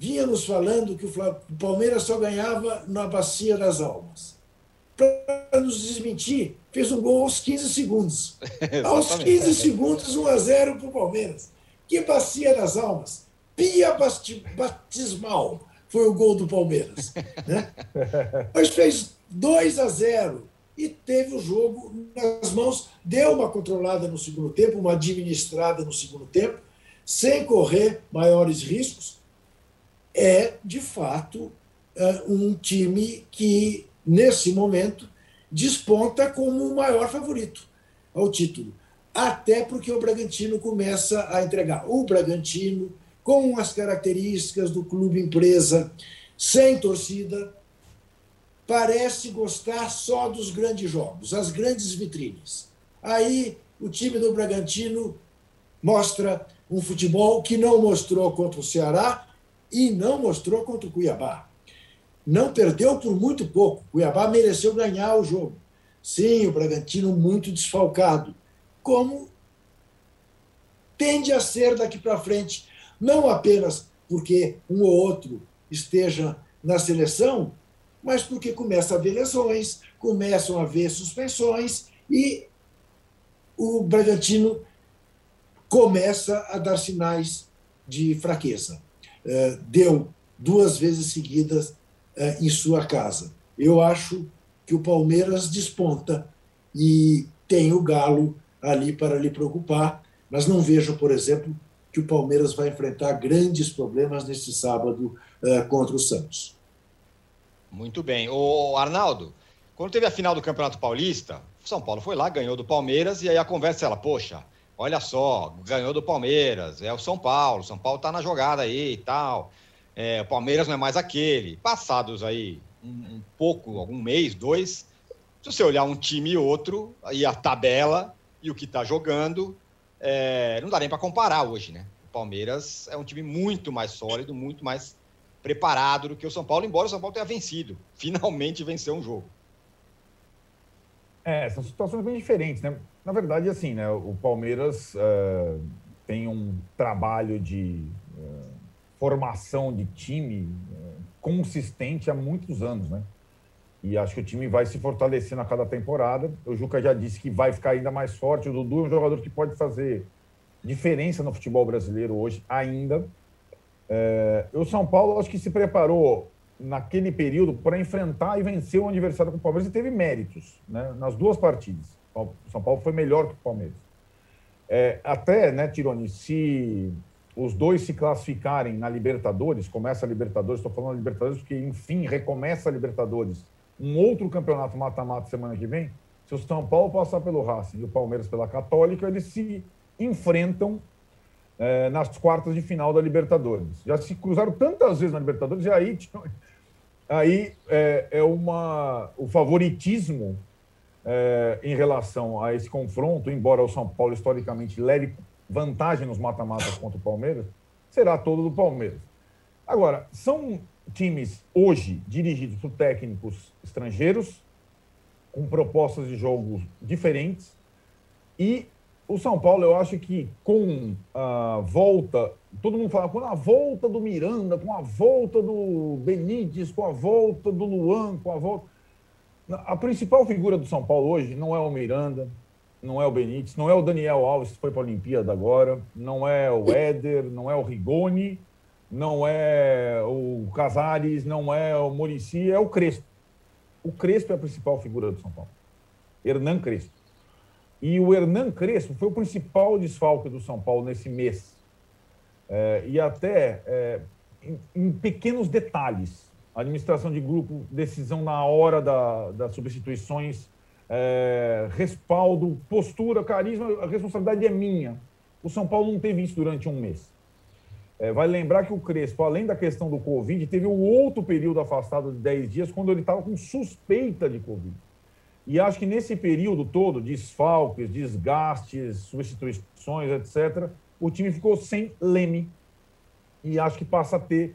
vínhamos falando que o Palmeiras só ganhava na Bacia das Almas. Para nos desmentir, fez um gol aos 15 segundos. aos 15 segundos, 1 a 0 para o Palmeiras. Que Bacia das Almas? Pia Batismal foi o gol do Palmeiras. Né? Mas fez 2 a 0 e teve o jogo nas mãos, deu uma controlada no segundo tempo, uma administrada no segundo tempo, sem correr maiores riscos é, de fato, é, um time que, nesse momento, desponta como o maior favorito ao título. Até porque o Bragantino começa a entregar. O Bragantino, com as características do clube empresa, sem torcida, parece gostar só dos grandes jogos, as grandes vitrines. Aí o time do Bragantino mostra um futebol que não mostrou contra o Ceará e não mostrou contra o Cuiabá. Não perdeu por muito pouco. O Cuiabá mereceu ganhar o jogo. Sim, o Bragantino muito desfalcado, como tende a ser daqui para frente, não apenas porque um ou outro esteja na seleção, mas porque começa a haver lesões, começam a haver suspensões e o Bragantino começa a dar sinais de fraqueza. É, deu duas vezes seguidas é, em sua casa. Eu acho que o Palmeiras desponta e tem o Galo ali para lhe preocupar, mas não vejo, por exemplo, que o Palmeiras vai enfrentar grandes problemas neste sábado uh, contra o Santos. Muito bem. O Arnaldo, quando teve a final do Campeonato Paulista, São Paulo foi lá, ganhou do Palmeiras, e aí a conversa é ela, poxa, olha só, ganhou do Palmeiras, é o São Paulo, São Paulo tá na jogada aí e tal. É, o Palmeiras não é mais aquele. Passados aí um, um, pouco, algum mês, dois, se você olhar um time e outro, e a tabela e o que está jogando, é, não dá nem para comparar hoje, né? O Palmeiras é um time muito mais sólido, muito mais preparado do que o São Paulo, embora o São Paulo tenha vencido. Finalmente venceu um jogo. É, são situações bem diferentes, né? Na verdade, assim, né? O Palmeiras uh, tem um trabalho de uh, formação de time uh, consistente há muitos anos, né? E acho que o time vai se fortalecendo a cada temporada. O Juca já disse que vai ficar ainda mais forte. O Dudu é um jogador que pode fazer diferença no futebol brasileiro hoje ainda. É, o São Paulo acho que se preparou naquele período para enfrentar e vencer o adversário com o Palmeiras e teve méritos né, nas duas partidas. São Paulo foi melhor que o Palmeiras. É, até, né, Tironi, se os dois se classificarem na Libertadores, começa a Libertadores, estou falando Libertadores porque, enfim, recomeça a Libertadores um outro campeonato mata-mata semana que vem, se o São Paulo passar pelo Racing e o Palmeiras pela Católica, eles se enfrentam é, nas quartas de final da Libertadores. Já se cruzaram tantas vezes na Libertadores e aí, aí é, é uma, o favoritismo é, em relação a esse confronto, embora o São Paulo historicamente leve vantagem nos mata-matas contra o Palmeiras, será todo do Palmeiras. Agora, são times hoje dirigidos por técnicos estrangeiros, com propostas de jogos diferentes. E o São Paulo, eu acho que com a volta, todo mundo fala, com a volta do Miranda, com a volta do Benítez, com a volta do Luan, com a volta. A principal figura do São Paulo hoje não é o Miranda, não é o Benítez, não é o Daniel Alves, que foi para a Olimpíada agora, não é o Éder, não é o Rigoni, não é o Casares, não é o Murici, é o Crespo. O Crespo é a principal figura do São Paulo. Hernan Crespo. E o Hernan Crespo foi o principal desfalque do São Paulo nesse mês. É, e até é, em, em, pequenos detalhes. Administração de grupo, decisão na hora da, das substituições, é, respaldo, postura, carisma, a responsabilidade é minha. O São Paulo não teve isso durante um mês. É, vai lembrar que o Crespo, além da questão do Covid, teve um outro período afastado de 10 dias, quando ele estava com suspeita de Covid. E acho que nesse período todo, desfalques, desgastes, substituições, etc., o time ficou sem leme. E acho que passa a ter,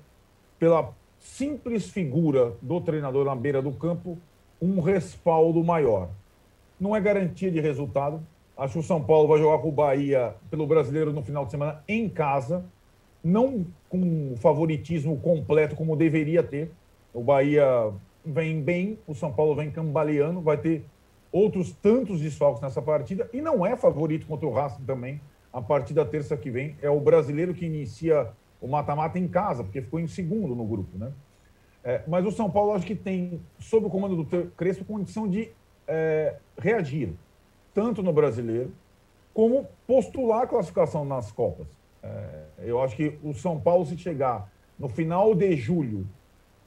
pela simples figura do treinador na beira do campo, um respaldo maior. Não é garantia de resultado. Acho que o São Paulo vai jogar com o Bahia pelo brasileiro no final de semana em casa não com favoritismo completo como deveria ter. O Bahia vem bem, o São Paulo vem cambaleando, vai ter outros tantos desfalques nessa partida e não é favorito contra o Racing também. A partir da terça que vem é o brasileiro que inicia o mata-mata em casa, porque ficou em segundo no grupo, né? É, mas o São Paulo acho que tem, sob o comando do Crespo, condição de é, reagir, tanto no brasileiro, como postular a classificação nas Copas. É, eu acho que o São Paulo, se chegar no final de julho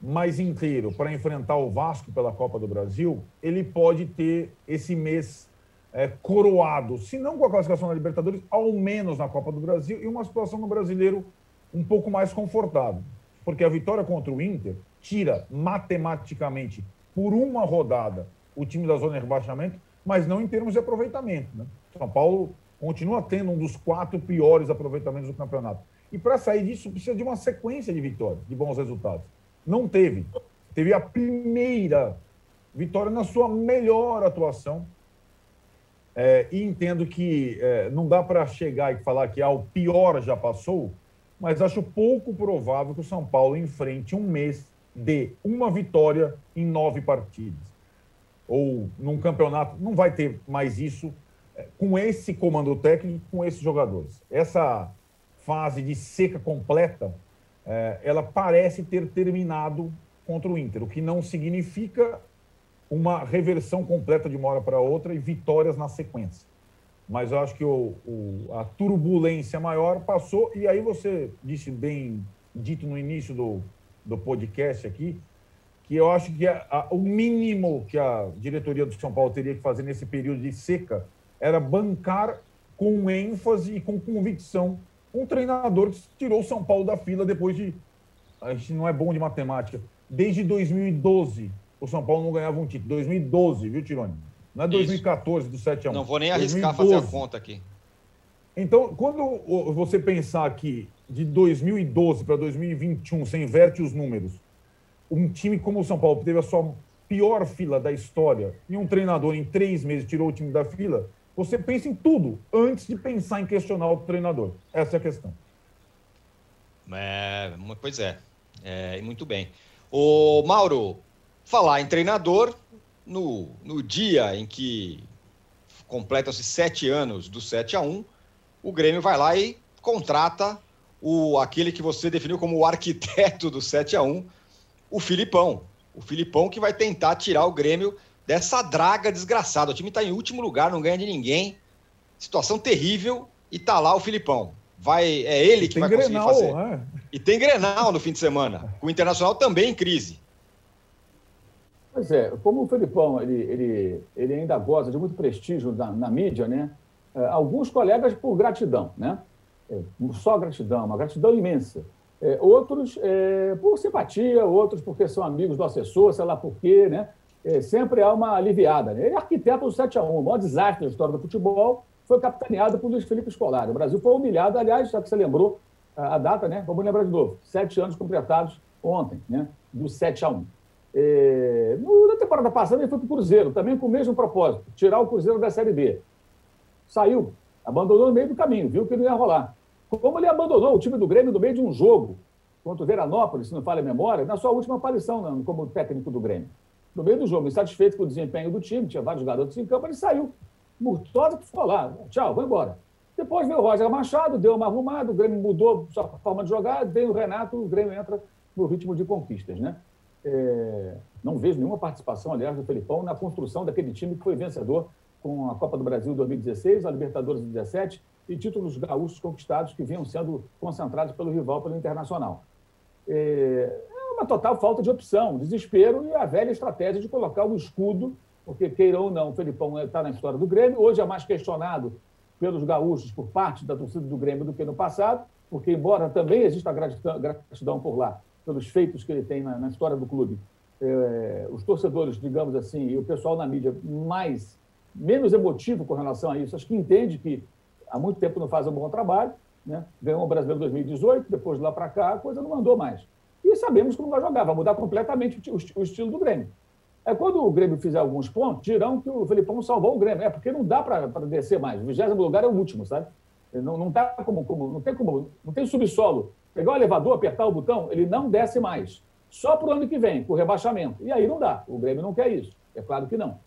mais inteiro para enfrentar o Vasco pela Copa do Brasil, ele pode ter esse mês é, coroado, se não com a classificação na Libertadores, ao menos na Copa do Brasil, e uma situação no brasileiro um pouco mais confortável. Porque a vitória contra o Inter tira matematicamente por uma rodada o time da zona de rebaixamento, mas não em termos de aproveitamento. Né? São Paulo continua tendo um dos quatro piores aproveitamentos do campeonato. E para sair disso, precisa de uma sequência de vitórias, de bons resultados. Não teve. Teve a primeira vitória na sua melhor atuação. É, e entendo que é, não dá para chegar e falar que ah, o pior já passou, mas acho pouco provável que o São Paulo enfrente um mês de uma vitória em nove partidas. Ou num campeonato, não vai ter mais isso é, com esse comando técnico, com esses jogadores. Essa fase de seca completa, é, ela parece ter terminado contra o Inter, o que não significa uma reversão completa de uma hora para outra e vitórias na sequência. Mas eu acho que o, o, a turbulência maior passou, e aí você disse bem, dito no início do, do podcast aqui, que eu acho que a, a, o mínimo que a diretoria do São Paulo teria que fazer nesse período de seca era bancar com ênfase e com convicção um treinador que tirou o São Paulo da fila depois de. A gente não é bom de matemática. Desde 2012, o São Paulo não ganhava um título. 2012, viu, Tironi? Não é 2014 Isso. do 7 a 1. Não vou nem arriscar 2012. fazer a conta aqui. Então, quando você pensar que de 2012 para 2021, você inverte os números, um time como o São Paulo teve a sua pior fila da história e um treinador em três meses tirou o time da fila, você pensa em tudo antes de pensar em questionar o treinador. Essa é a questão. É, pois é, é muito bem. O Mauro, falar em treinador, no, no dia em que completam-se sete anos do 7 a 1 o Grêmio vai lá e contrata o aquele que você definiu como o arquiteto do 7 a 1 o Filipão. O Filipão que vai tentar tirar o Grêmio dessa draga desgraçada. O time está em último lugar, não ganha de ninguém. Situação terrível e tá lá o Filipão. Vai, é ele que vai Grenal, conseguir fazer. Né? E tem Grenal no fim de semana, com o Internacional também em crise. Pois é, como o Felipão ele, ele, ele ainda goza de muito prestígio na, na mídia, né? É, alguns colegas por gratidão, né? É, só gratidão, uma gratidão imensa. É, outros é, por simpatia, outros porque são amigos do assessor, sei lá por quê, né? é, sempre há uma aliviada. Né? Ele é arquiteto do 7 a 1 O maior desastre da história do futebol foi capitaneado por Luiz Felipe Scolari. O Brasil foi humilhado, aliás, já que você lembrou a, a data, né? Vamos lembrar de novo. Sete anos completados ontem, né? Do 7 a 1 é, na temporada passada ele foi para o Cruzeiro, também com o mesmo propósito, tirar o Cruzeiro da Série B. Saiu, abandonou no meio do caminho, viu que não ia rolar. Como ele abandonou o time do Grêmio no meio de um jogo contra o Veranópolis, se não falha a memória, na sua última aparição né, como técnico do Grêmio no meio do jogo, insatisfeito com o desempenho do time, tinha vários garotos em campo, ele saiu. Murtosa que ficou lá, tchau, vai embora. Depois veio o Roger Machado, deu uma arrumada, o Grêmio mudou sua forma de jogar, veio o Renato, o Grêmio entra no ritmo de conquistas, né? É, não vejo nenhuma participação, aliás, do Felipão na construção daquele time que foi vencedor com a Copa do Brasil 2016, a Libertadores 2017 e títulos gaúchos conquistados que vinham sendo concentrados pelo rival, pelo Internacional. É, uma total falta de opção, desespero e a velha estratégia de colocar o escudo, porque queira ou não, o Felipão está na história do Grêmio, hoje é mais questionado pelos gaúchos por parte da torcida do Grêmio do que no passado, porque embora também exista gratidão por lá, pelos feitos que ele tem na, na história do clube, é, os torcedores, digamos assim, e o pessoal na mídia mais menos emotivo com relação a isso, acho que entende que há muito tempo não faz um bom trabalho, né? ganhou o Brasileiro 2018, depois de lá para cá a coisa não andou mais. E sabemos que não vai jogar, vai mudar completamente o, o estilo do Grêmio. É quando o Grêmio fizer alguns pontos, dirão que o Felipão salvou o Grêmio. É porque não dá para descer mais. O vigésimo lugar é o último, sabe? Não, não, tá como, como, não tem como, não tem subsolo. Pegar o elevador, apertar o botão, ele não desce mais. Só para o ano que vem, com o rebaixamento. E aí não dá. O Grêmio não quer isso. É claro que não.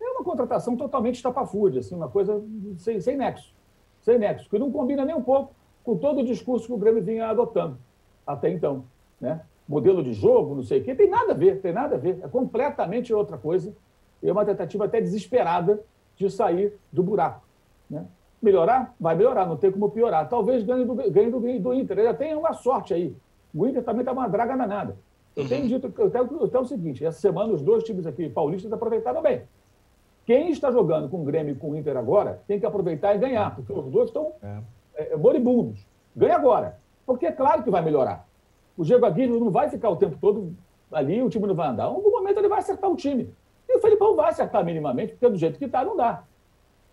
É uma contratação totalmente estapafúrdia, assim, uma coisa sem, sem nexo. Sem nexo, que não combina nem um pouco com todo o discurso que o Grêmio vinha adotando até então né? modelo de jogo, não sei o quê, tem nada a ver, tem nada a ver. É completamente outra coisa. E é uma tentativa até desesperada de sair do buraco. Né? Melhorar? Vai melhorar, não tem como piorar. Talvez ganhe do, ganhe do, do Inter. Ele tem uma sorte aí. O Inter também está uma draga danada. Eu tenho uhum. dito até, até o seguinte: essa semana os dois times aqui paulistas aproveitaram bem. Quem está jogando com o Grêmio e com o Inter agora tem que aproveitar e ganhar, porque os dois estão é. É, moribundos. Ganha agora. Porque é claro que vai melhorar. O Diego Aguirre não vai ficar o tempo todo ali o time não vai andar. Em algum momento ele vai acertar o time. E o Felipão vai acertar minimamente, porque do jeito que está, não dá.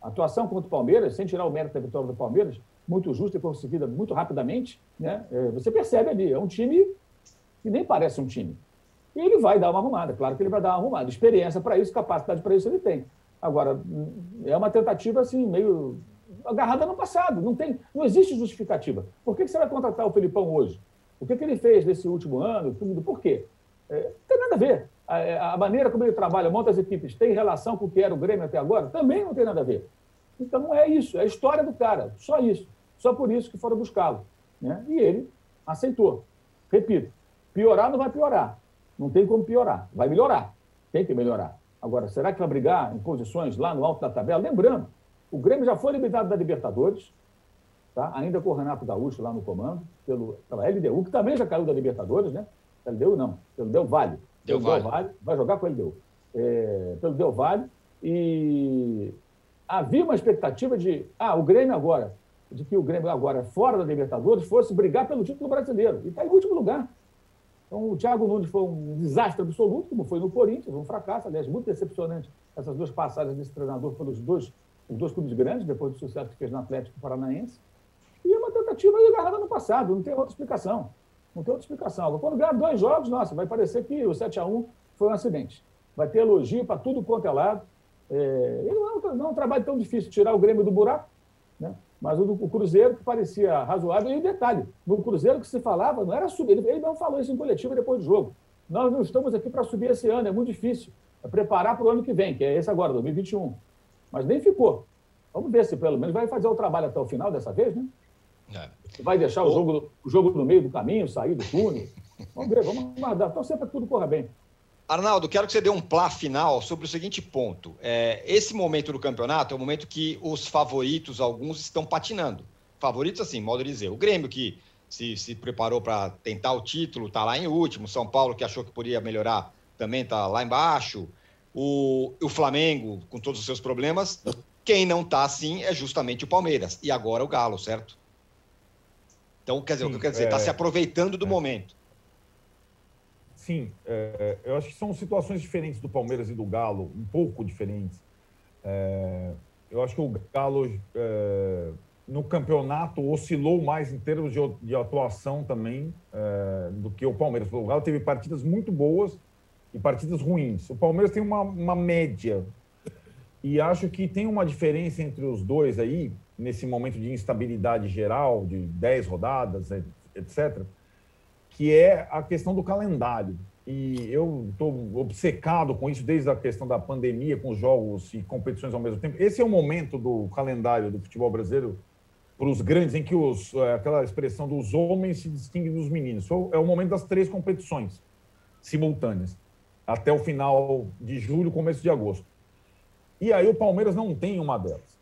A atuação contra o Palmeiras, sem tirar o mérito da vitória do Palmeiras, muito justa e conseguida muito rapidamente, né? É, você percebe ali, é um time que nem parece um time. E ele vai dar uma arrumada, claro que ele vai dar uma arrumada. Experiência para isso, capacidade para isso ele tem. Agora, é uma tentativa assim, meio agarrada no passado. Não, tem, não existe justificativa. Por que você vai contratar o Felipão hoje? O que, que ele fez nesse último ano? Por quê? É, não tem nada a ver. A, a, maneira como ele trabalha, monta as equipes, tem relação com o que era o Grêmio até agora? Também não tem nada a ver. Então não é isso, é a história do cara, só isso. Só por isso que foram buscá-lo. Né? E ele aceitou. Repito, piorar não vai piorar. Não tem como piorar. Vai melhorar. Tem que melhorar. Agora, será que vai brigar em posições lá no alto da tabela? Lembrando, o Grêmio já foi eliminado da Libertadores, tá? ainda com o Renato Gaúcho lá no comando, pelo, pela LDU, que também já caiu da Libertadores, né? LDU não, pelo Del Valle. Del Valle. Del Valle. Vai jogar com o LDU. É, pelo Del Valle. E havia uma expectativa de, ah, o Grêmio agora, de que o Grêmio agora, fora da Libertadores, fosse brigar pelo título brasileiro. E está em último lugar. Então, o Thiago Nunes foi um desastre absoluto, como foi no Corinthians, um fracasso, aliás, muito decepcionante essas duas passagens desse treinador pelos dois, os dois clubes grandes, depois do sucesso que fez no Atlético Paranaense. E é uma tentativa agarrada no passado, não tem outra explicação. Não tem outra explicação. Agora, quando ganhar dois jogos, nossa, vai parecer que o 7 a 1 foi um acidente. Vai ter elogio para tudo quanto é lado. É, e não é, um, não é um trabalho tão difícil tirar o Grêmio do buraco, né? Mas o, o Cruzeiro, que parecia razoável, e detalhe, no Cruzeiro que se falava, não era subir, ele, ele não falou isso em coletiva depois do jogo. Nós não estamos aqui para subir esse ano, é muito difícil. É preparar para o ano que vem, que é esse agora, 2021. Mas nem ficou. Vamos ver se pelo menos vai fazer o trabalho até o final dessa vez, né? É. Vai deixar o jogo, o jogo no meio do caminho, sair do túnel. Vamos ver, vamos aguardar. Então sempre tudo corra bem. Arnaldo, quero que você dê um plá final sobre o seguinte ponto. É, esse momento do campeonato é o momento que os favoritos, alguns, estão patinando. Favoritos, assim, modo de dizer. O Grêmio, que se, se preparou para tentar o título, está lá em último. São Paulo, que achou que poderia melhorar, também está lá embaixo. O, o Flamengo, com todos os seus problemas. Quem não está assim é justamente o Palmeiras. E agora o Galo, certo? Então, quer dizer, Sim, o que eu quero dizer, está é... se aproveitando do é. momento. Sim, é, eu acho que são situações diferentes do Palmeiras e do Galo, um pouco diferentes. É, eu acho que o Galo é, no campeonato oscilou mais em termos de, de atuação também é, do que o Palmeiras. O Galo teve partidas muito boas e partidas ruins. O Palmeiras tem uma, uma média e acho que tem uma diferença entre os dois aí, nesse momento de instabilidade geral, de 10 rodadas, etc que é a questão do calendário. E eu estou obcecado com isso desde a questão da pandemia, com jogos e competições ao mesmo tempo. Esse é o momento do calendário do futebol brasileiro para os grandes, em que os, é, aquela expressão dos homens se distingue dos meninos. É o momento das três competições simultâneas, até o final de julho, começo de agosto. E aí o Palmeiras não tem uma delas.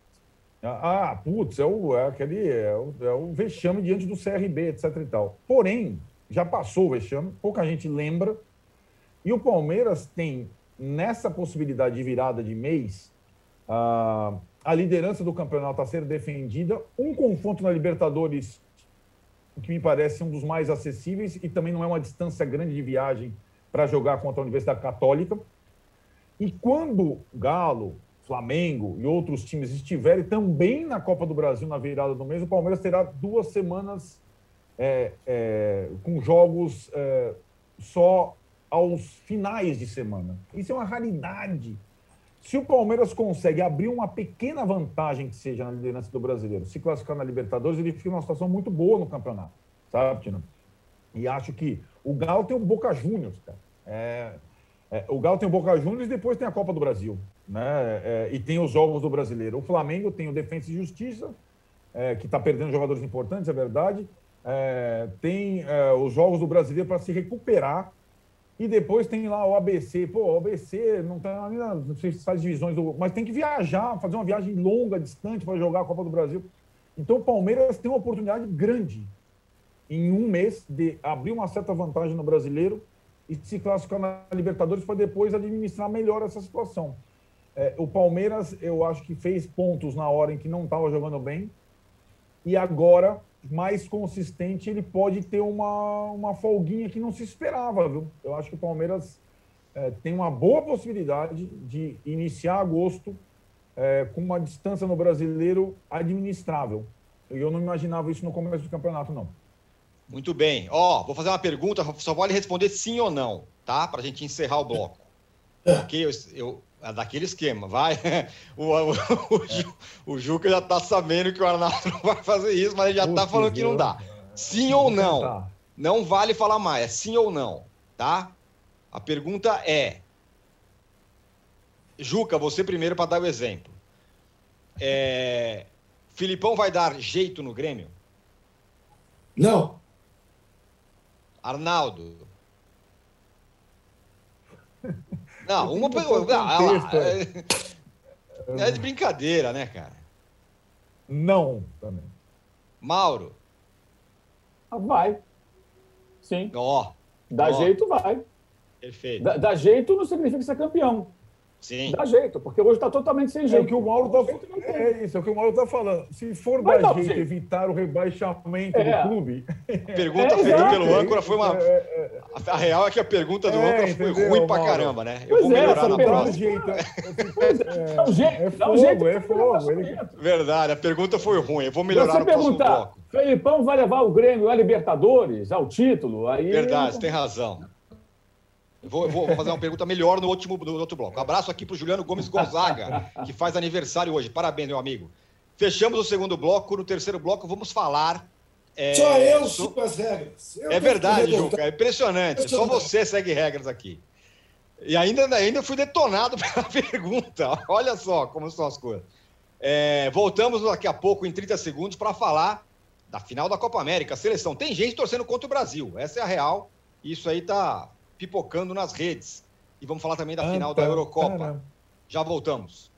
Ah, putz, é, o, é aquele é o, é o vexame diante do CRB, etc. e tal. Porém, já passou o vexame, pouca gente lembra. E o Palmeiras tem, nessa possibilidade de virada de mês, a, a liderança do campeonato a ser defendida, um confronto na Libertadores que me parece um dos mais acessíveis e também não é uma distância grande de viagem para jogar contra a Universidade Católica. E quando Galo, Flamengo e outros times estiverem também na Copa do Brasil na virada do mês, o Palmeiras terá duas semanas é, é, com jogos é, só aos finais de semana. Isso é uma raridade. Se o Palmeiras consegue abrir uma pequena vantagem que seja na liderança do brasileiro, se classificar na Libertadores, ele fica numa situação muito boa no campeonato, sabe, Tino? E acho que o Galo tem o Boca Juniors, cara. É, é, o Galo tem o Boca Juniors e depois tem a Copa do Brasil, né? É, e tem os jogos do brasileiro. O Flamengo tem o Defensa e Justiça, é, que está perdendo jogadores importantes, é verdade é, tem é, os jogos do brasileiro para se recuperar. E depois tem lá o ABC. Pô, o ABC não tá ainda, não sei se faz divisões, do, mas tem que viajar, fazer uma viagem longa, distante para jogar a Copa do Brasil. Então o Palmeiras tem uma oportunidade grande em um mês de abrir uma certa vantagem no brasileiro e se classificar na Libertadores para depois administrar melhor essa situação. É, o Palmeiras, eu acho que fez pontos na hora em que não estava jogando bem e agora mais consistente, ele pode ter uma, uma folguinha que não se esperava, viu? Eu acho que o Palmeiras é, tem uma boa possibilidade de iniciar agosto é, com uma distância no brasileiro administrável. Eu não imaginava isso no começo do campeonato, não. Muito bem. Ó, oh, vou fazer uma pergunta, só vale responder sim ou não, tá? Para a gente encerrar o bloco. ok? Eu, eu, daquele esquema, vai. O, o, o, o, Juca já tá sabendo que o Arnaldo não vai fazer isso, mas ele já tá falando que não dá. Sim ou não? Não vale falar mais, é sim ou não, tá? A pergunta é: Juca, você primeiro para dar o exemplo. É, Filipão vai dar jeito no Grêmio? Não. Arnaldo. Não, uma pergunta. Ah, é, é de brincadeira, né, cara? Não, também. Mauro. Ah, vai. Sim. Ó. Dá ó. jeito, vai. Perfeito. Dá, dá jeito não significa ser campeão. Sim. Dá jeito, porque hoje está totalmente sem jeito. É o que o Mauro está é isso, é o que o Mauro está falando. Se for dar jeito, evitar o rebaixamento é. do clube. A pergunta é, feita pelo âncora foi uma. É, é, a real é que a pergunta do âncora foi entendeu, ruim pra caramba, né? Eu pois vou melhorar na próxima. Jeito, é, dá um jeito, é fogo, jeito é fogo. Ele... Verdade, a pergunta foi ruim. Eu vou melhorar Você no próximo bloco. Felipão vai levar o Grêmio a Libertadores, ao título. Aí... Verdade, tem razão. Vou, vou, fazer uma pergunta melhor no, último, no outro bloco. Um abraço aqui para o Juliano Gomes Gonzaga, que faz aniversário hoje. Parabéns, meu amigo. Fechamos o segundo bloco. No terceiro bloco, vamos falar. É, Só eu sigo as regras. Eu é verdade, Juca. É impressionante. Só você segue regras aqui. E ainda, ainda fui detonado pela pergunta. Olha só como são as coisas. É, voltamos daqui a pouco, em 30 segundos, para falar da final da Copa América. Seleção. Tem gente torcendo contra o Brasil. Essa é a real. Isso aí tá pipocando nas redes. E vamos falar também da final da Eurocopa. Já voltamos.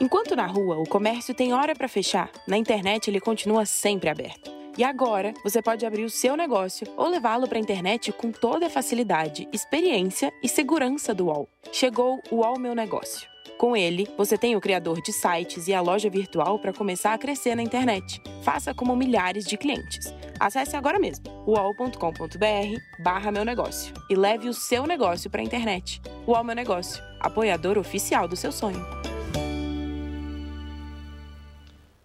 Enquanto na rua o comércio tem hora para fechar, na internet ele continua sempre aberto. E agora você pode abrir o seu negócio ou levá-lo para a internet com toda a facilidade, experiência e segurança do UOL. Chegou o UOL Meu Negócio. Com ele, você tem o criador de sites e a loja virtual para começar a crescer na internet. Faça como milhares de clientes. Acesse agora mesmo uol.com.br barra meu negócio e leve o seu negócio para a internet. UOL Meu Negócio, apoiador oficial do seu sonho.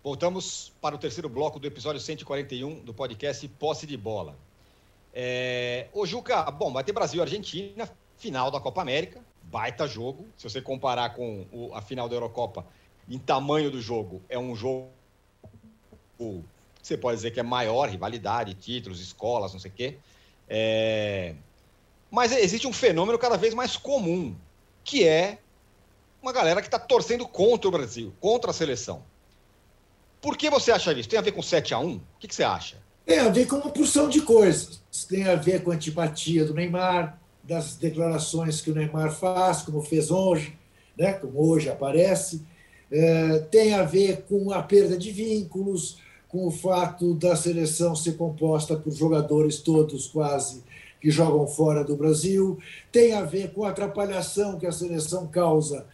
Voltamos para o terceiro bloco do episódio 141 do podcast Posse de Bola. É... Ô Juca, bom, vai ter Brasil e Argentina, final da Copa América baita jogo. Se você comparar com o, a final da Eurocopa, em tamanho do jogo, é um jogo. Você pode dizer que é maior, rivalidade, títulos, escolas, não sei o quê. É... Mas existe um fenômeno cada vez mais comum, que é uma galera que está torcendo contra o Brasil, contra a seleção. Por que você acha isso? Tem a ver com 7 a 1 O que, que você acha? Tem a ver com uma porção de coisas. Tem a ver com a antipatia do Neymar, das declarações que o Neymar faz, como fez hoje, né, como hoje aparece, é, tem a ver com a perda de vínculos, com o fato da seleção ser composta por jogadores todos quase que jogam fora do Brasil, tem a ver com a atrapalhação que a seleção causa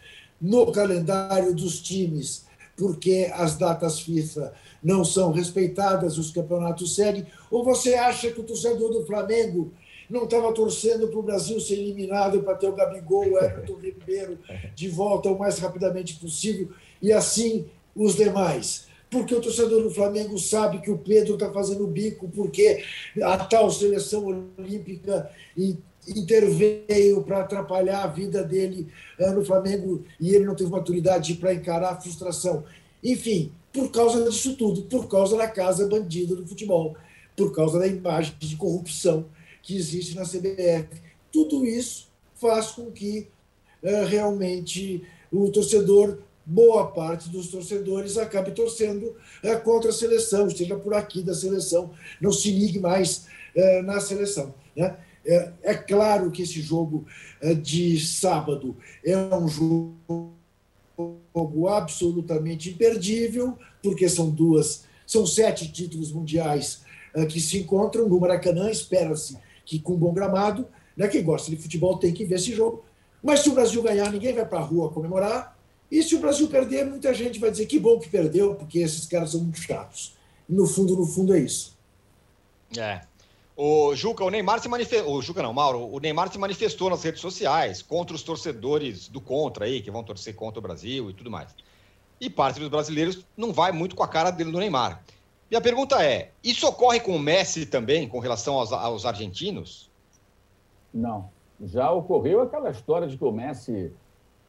no calendário dos times, porque as datas FIFA não são respeitadas, os campeonatos seguem, ou você acha que o torcedor do Flamengo não estava torcendo para o Brasil ser eliminado para ter o Gabigol, o Everton Ribeiro de volta o mais rapidamente possível e assim os demais. Porque o torcedor do Flamengo sabe que o Pedro está fazendo bico, porque a tal seleção olímpica interveio para atrapalhar a vida dele eh, no Flamengo e ele não teve maturidade para encarar a frustração. Enfim, por causa disso tudo, por causa da casa bandida do futebol, por causa da imagem de corrupção que existe na CBF. Tudo isso faz com que é, realmente o torcedor, boa parte dos torcedores, acabe torcendo é, contra a seleção, esteja por aqui da seleção, não se ligue mais é, na seleção. Né? É, é, claro que esse jogo de sábado é um jogo absolutamente imperdível, porque são duas, são sete títulos mundiais que se encontram no Maracanã, espera-se que com bom gramado, né, quem gosta de futebol tem que ver esse jogo. Mas se o Brasil ganhar, ninguém vai para a rua comemorar. E se o Brasil perder, muita gente vai dizer que bom que perdeu, porque esses caras são muito chatos. No fundo, no fundo, é isso. É. O Juca, o Neymar se manifestou. O Juca não, Mauro, o Neymar se manifestou nas redes sociais contra os torcedores do contra aí, que vão torcer contra o Brasil e tudo mais. E parte dos brasileiros não vai muito com a cara dele do Neymar. E a pergunta é: isso ocorre com o Messi também, com relação aos, aos argentinos? Não. Já ocorreu aquela história de que o Messi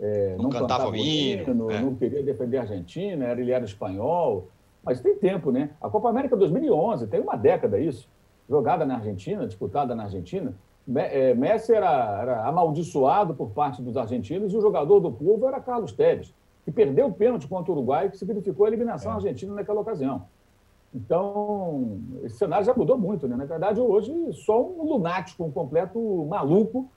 é, não, não, cantava, o hino, é. não queria defender a Argentina, ele era espanhol. Mas tem tempo, né? A Copa América 2011, tem uma década isso jogada na Argentina, disputada na Argentina, é, Messi era, era, amaldiçoado por parte dos argentinos e o jogador do povo era Carlos Tevez, que perdeu o pênalti contra o Uruguai, que significou a eliminação é. argentina naquela ocasião. Então, esse cenário já mudou muito, né? Na verdade, hoje, só um lunático, um completo maluco,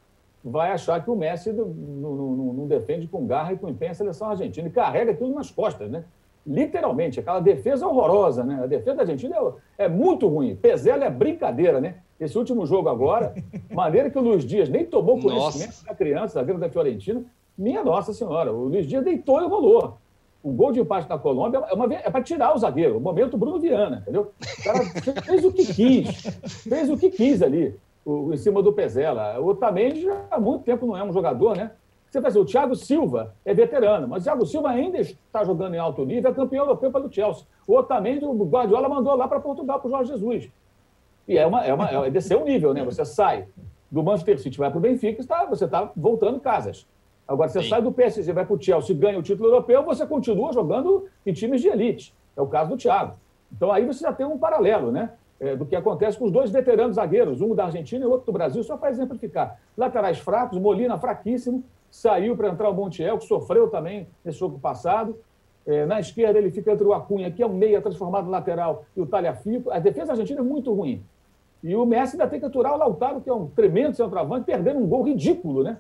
vai achar que o Messi não, não, não defende com garra e com empenho a seleção argentina e carrega aquilo nas costas, né? literalmente, aquela defesa horrorosa, né? A defesa da Argentina é, é muito ruim. Pezela é brincadeira, né? Esse último jogo agora, maneira que o Luiz Dias nem tomou conhecimento nossa. da criança, zagueiro da Fiorentina. Minha Nossa Senhora, o Luiz Dias deitou e rolou. O gol de empate da Colômbia é, uma, é para tirar o zagueiro, o momento Bruno Viana, entendeu? O cara fez o que quis, fez o que quis ali, o, em cima do Pezela. O Otamendi já há muito tempo não é um jogador, né? Você vai dizer, o Thiago Silva é veterano, mas o Thiago Silva ainda está jogando em alto nível, é campeão europeu pelo Chelsea. O Otamendi, o Guardiola mandou lá para Portugal para o Jorge Jesus. E é, uma, é, uma, é descer um nível, né? Você sai do Manchester City, vai para o Benfica, está, você está voltando casas. Agora, você Sim. sai do PSG, vai para o Chelsea ganha o título europeu, você continua jogando em times de elite. É o caso do Thiago. Então, aí você já tem um paralelo, né? É, do que acontece com os dois veteranos zagueiros, um da Argentina e outro do Brasil, só para exemplificar. Laterais fracos, Molina fraquíssimo, saiu para entrar o Montiel, que sofreu também nesse jogo passado. É, na esquerda, ele fica entre o Acunha, que é um meia transformado em lateral, e o Talhafico. A defesa argentina é muito ruim. E o Messi ainda tem que aturar o Lautaro, que é um tremendo centroavante, perdendo um gol ridículo, né?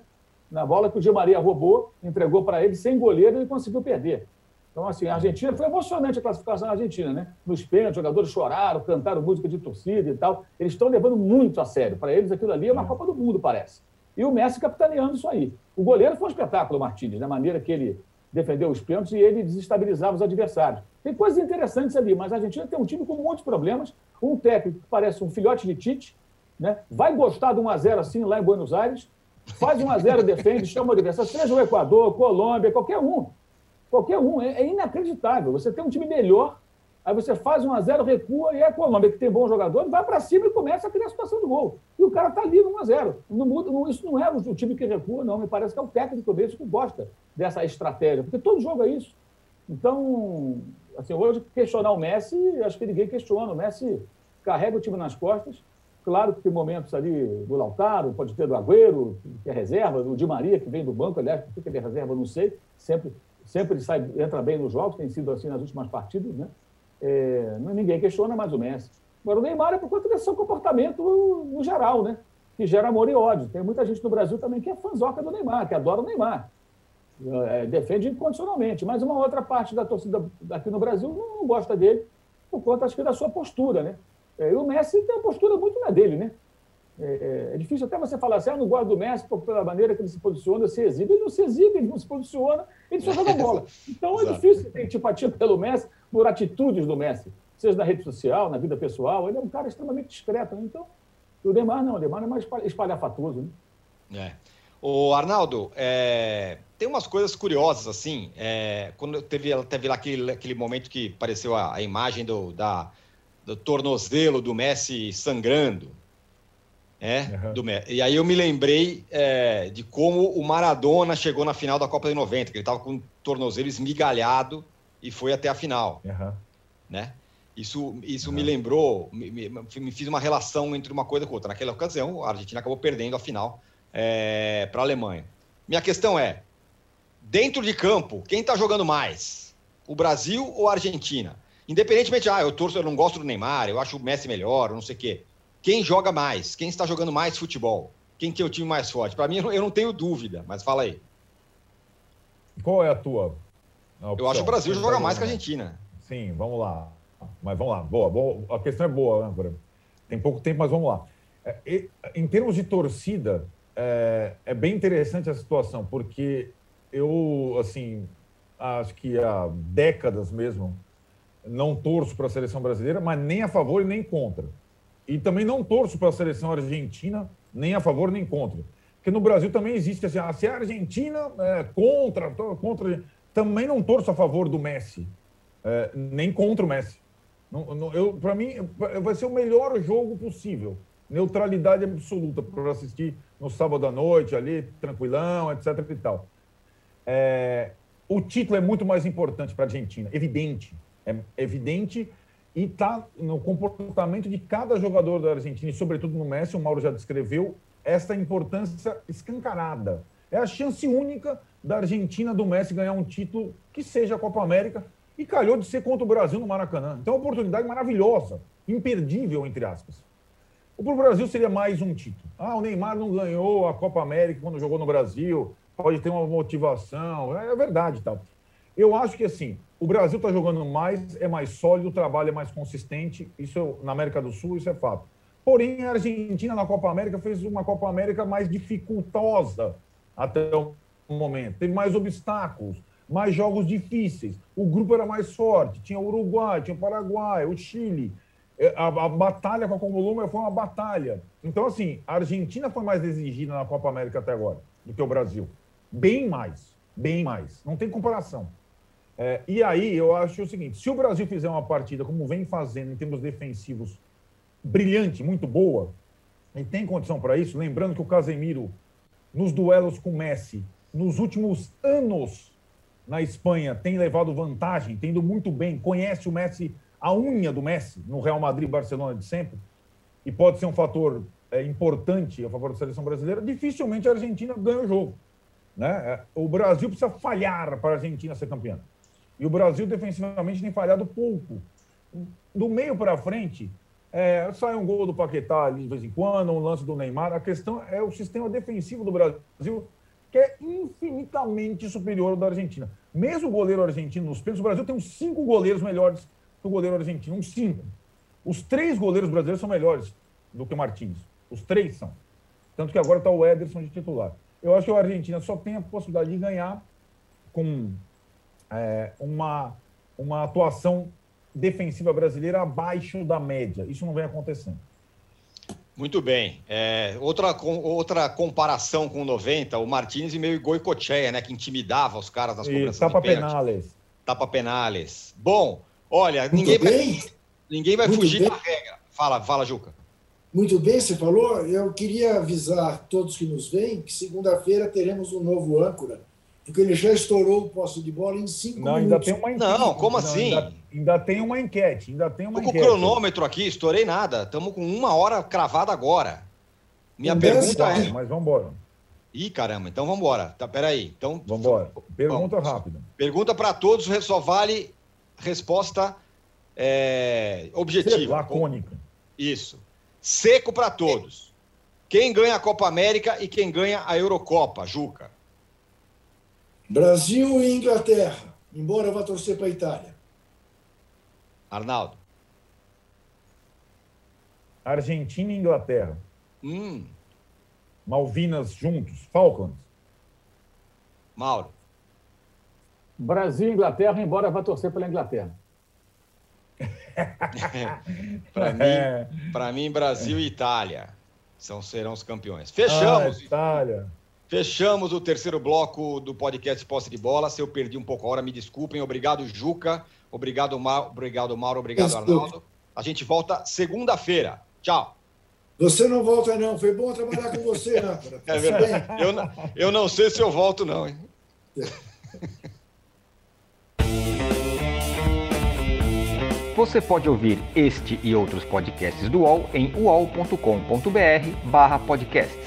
Na bola que o Di Maria roubou, entregou para ele sem goleiro e conseguiu perder. Então, assim, a Argentina foi emocionante a classificação da Argentina, né? Nos pênaltis, jogadores choraram, cantaram música de torcida e tal. Eles estão levando muito a sério. Para eles, aquilo ali é uma. Copa do Mundo, parece. E o Messi capitaneando isso aí. O goleiro foi um espetáculo, Martínez, da maneira que ele defendeu os pênaltis e ele desestabilizava os adversários. Tem coisas interessantes ali, mas a Argentina tem um time com muitos problemas. Um técnico que parece um filhote de Tite, né? vai gostar de 1 a 0 assim lá em Buenos Aires, faz 1 a 0 defende, chama o adversário, seja o Equador, Colômbia, qualquer um. Qualquer um. É, é inacreditável. Você tem um time melhor Aí você faz 1 a 0 recua e é a Colômbia, que tem bom jogador, vai para cima e começa a criar a situação do gol. E o cara está ali no 1 a 0 não não, Isso não é o time que recua, não. Me parece que é o técnico mesmo que gosta dessa estratégia, porque todo jogo é isso. Então, assim, hoje questionar o Messi, acho que ninguém questiona. O Messi carrega o time nas costas. Claro que tem momentos ali do Lautaro, pode ter do Agüero, que é reserva, do Di Maria, que vem do banco, aliás, por que ele é reserva, não sei. Sempre, sempre sai, entra bem nos jogos, tem sido assim nas últimas partidas, né? É, ninguém questiona mais o Messi. Agora, o Neymar é por conta desse seu comportamento no geral, né? Que gera amor e ódio. Tem muita gente no Brasil também que é fãzoca do Neymar, que adora o Neymar. É, defende incondicionalmente. Mas uma outra parte da torcida aqui no Brasil não, não gosta dele por conta, acho que, da sua postura, né? É, e o Messi tem uma postura muito na dele, né? É, é, difícil até você falar assim, ah, não gosto do Messi pela maneira que ele se posiciona, se exibe. Ele não se exibe, ele não se posiciona, ele só joga bola. Então é difícil ter antipatia pelo Messi por atitudes do Messi, seja na rede social, na vida pessoal. Ele é um cara extremamente discreto. Né? Então, o Neymar não, o Neymar é mais espalhafatoso. Né? É. O Arnaldo, é, tem umas coisas curiosas, assim, é, quando teve, teve lá aquele, aquele momento que apareceu a, a imagem do, da, do tornozelo do Messi sangrando, é, uhum. do, e aí eu me lembrei é, de como o Maradona chegou na final da Copa de 90, que ele estava com o tornozelo esmigalhado e foi até a final. Uhum. Né? Isso, isso uhum. me lembrou, me, me, me, fiz uma relação entre uma coisa com outra. Naquela ocasião, a Argentina acabou perdendo a final é, para a Alemanha. Minha questão é: dentro de campo, quem está jogando mais? O Brasil ou a Argentina? Independentemente, ah, eu torço, eu não gosto do Neymar, eu acho o Messi melhor, não sei o quê. Quem joga mais? Quem está jogando mais futebol? Quem que é o time mais forte? Para mim, eu não tenho dúvida, mas fala aí. Qual é a tua? A eu acho que o Brasil joga tá mais que a Argentina. Sim, vamos lá. Mas vamos lá. Boa, boa. A questão é boa, né. Tem pouco tempo, mas vamos lá. É, em termos de torcida, é, é bem interessante a situação, porque eu, assim, acho que há décadas mesmo, não torço para a seleção brasileira, mas nem a favor e nem contra. E também não torço para a seleção argentina, nem a favor nem contra. Porque no Brasil também existe assim, ah, se a Argentina é contra, contra, também não torço a favor do Messi, é, nem contra o Messi. Para mim, vai ser o melhor jogo possível. Neutralidade absoluta para assistir no sábado à noite, ali, tranquilão, etc. e tal. É, o título é muito mais importante para a Argentina, evidente. É evidente e está no comportamento de cada jogador da Argentina, e sobretudo no Messi, o Mauro já descreveu, essa importância escancarada. É a chance única da Argentina, do Messi, ganhar um título que seja a Copa América, e calhou de ser contra o Brasil no Maracanã. Então, é uma oportunidade maravilhosa, imperdível, entre aspas. Para o Brasil seria mais um título. Ah, o Neymar não ganhou a Copa América quando jogou no Brasil, pode ter uma motivação, é verdade tal. Eu acho que assim, o Brasil está jogando mais, é mais sólido, o trabalho é mais consistente, isso na América do Sul, isso é fato. Porém, a Argentina na Copa América fez uma Copa América mais dificultosa até o momento. Teve mais obstáculos, mais jogos difíceis. O grupo era mais forte, tinha o Uruguai, tinha o Paraguai, o Chile. É, a, a batalha com a Colômbia foi uma batalha. Então, assim, a Argentina foi mais exigida na Copa América até agora do que o Brasil. Bem mais, bem mais. Não tem comparação. É, e aí eu acho o seguinte: se o Brasil fizer uma partida como vem fazendo em termos defensivos brilhante, muito boa, e tem condição para isso, lembrando que o Casemiro, nos duelos com o Messi, nos últimos anos na Espanha, tem levado vantagem, tendo muito bem, conhece o Messi, a unha do Messi no Real Madrid Barcelona de sempre, e pode ser um fator é, importante a favor da seleção brasileira, dificilmente a Argentina ganha o jogo. Né? É, o Brasil precisa falhar para a Argentina ser campeã. E o Brasil defensivamente tem falhado pouco. Do meio para frente, é, sai um gol do Paquetá ali de vez em quando, um lance do Neymar. A questão é o sistema defensivo do Brasil, que é infinitamente superior ao da Argentina. Mesmo o goleiro argentino nos pênaltis, o Brasil tem uns cinco goleiros melhores que o goleiro argentino, uns cinco. Os três goleiros brasileiros são melhores do que o Martins. Os três são. Tanto que agora está o Ederson de titular. Eu acho que a Argentina só tem a possibilidade de ganhar com é, uma, uma atuação defensiva brasileira abaixo da média. Isso não vem acontecendo. Muito bem. É, outra, outra comparação com o 90, o Martins e meio Goicoechea, né? Que intimidava os caras nas cobranças tapa penales. Tapa penales. Bom, olha, ninguém vai, ninguém vai fugir bem. da regra. Fala, fala, Juca. Muito bem, você falou. Eu queria avisar todos que nos veem que segunda-feira teremos um novo âncora porque ele já estourou o posto de bola em cinco não, minutos. Ainda tem uma enquete. Não, como assim? Ainda, ainda, tem uma enquete. Ainda tem uma Tô com o cronômetro aqui, estourei nada. Estamos com uma hora cravada agora. Minha com pergunta é. Mas vamos embora. Ih, caramba, então vamos embora. Tá, peraí. Então, vamos embora. Pergunta rápida. Pergunta para todos, só vale resposta é, objetiva. Lacônica. Isso. Seco para todos. Quem ganha a Copa América e quem ganha a Eurocopa, Juca? Brasil e Inglaterra, embora eu vá torcer para a Itália. Arnaldo. Argentina e Inglaterra. Hum. Malvinas juntos, Falcons. Mauro. Brasil e Inglaterra, embora vá torcer pela Inglaterra. para mim, é. mim, Brasil e Itália são, serão os campeões. Fechamos. Ah, Itália. Fechamos o terceiro bloco do podcast Posse de Bola. Se eu perdi um pouco a hora, me desculpem. Obrigado, Juca. Obrigado, Mauro. Obrigado, Mauro. Obrigado, Arnaldo. A gente volta segunda-feira. Tchau. Você não volta, não. Foi bom trabalhar com você, né? É verdade. Eu não, eu não sei se eu volto, não. Hein? Você pode ouvir este e outros podcasts do UOL em uol.com.br/podcasts.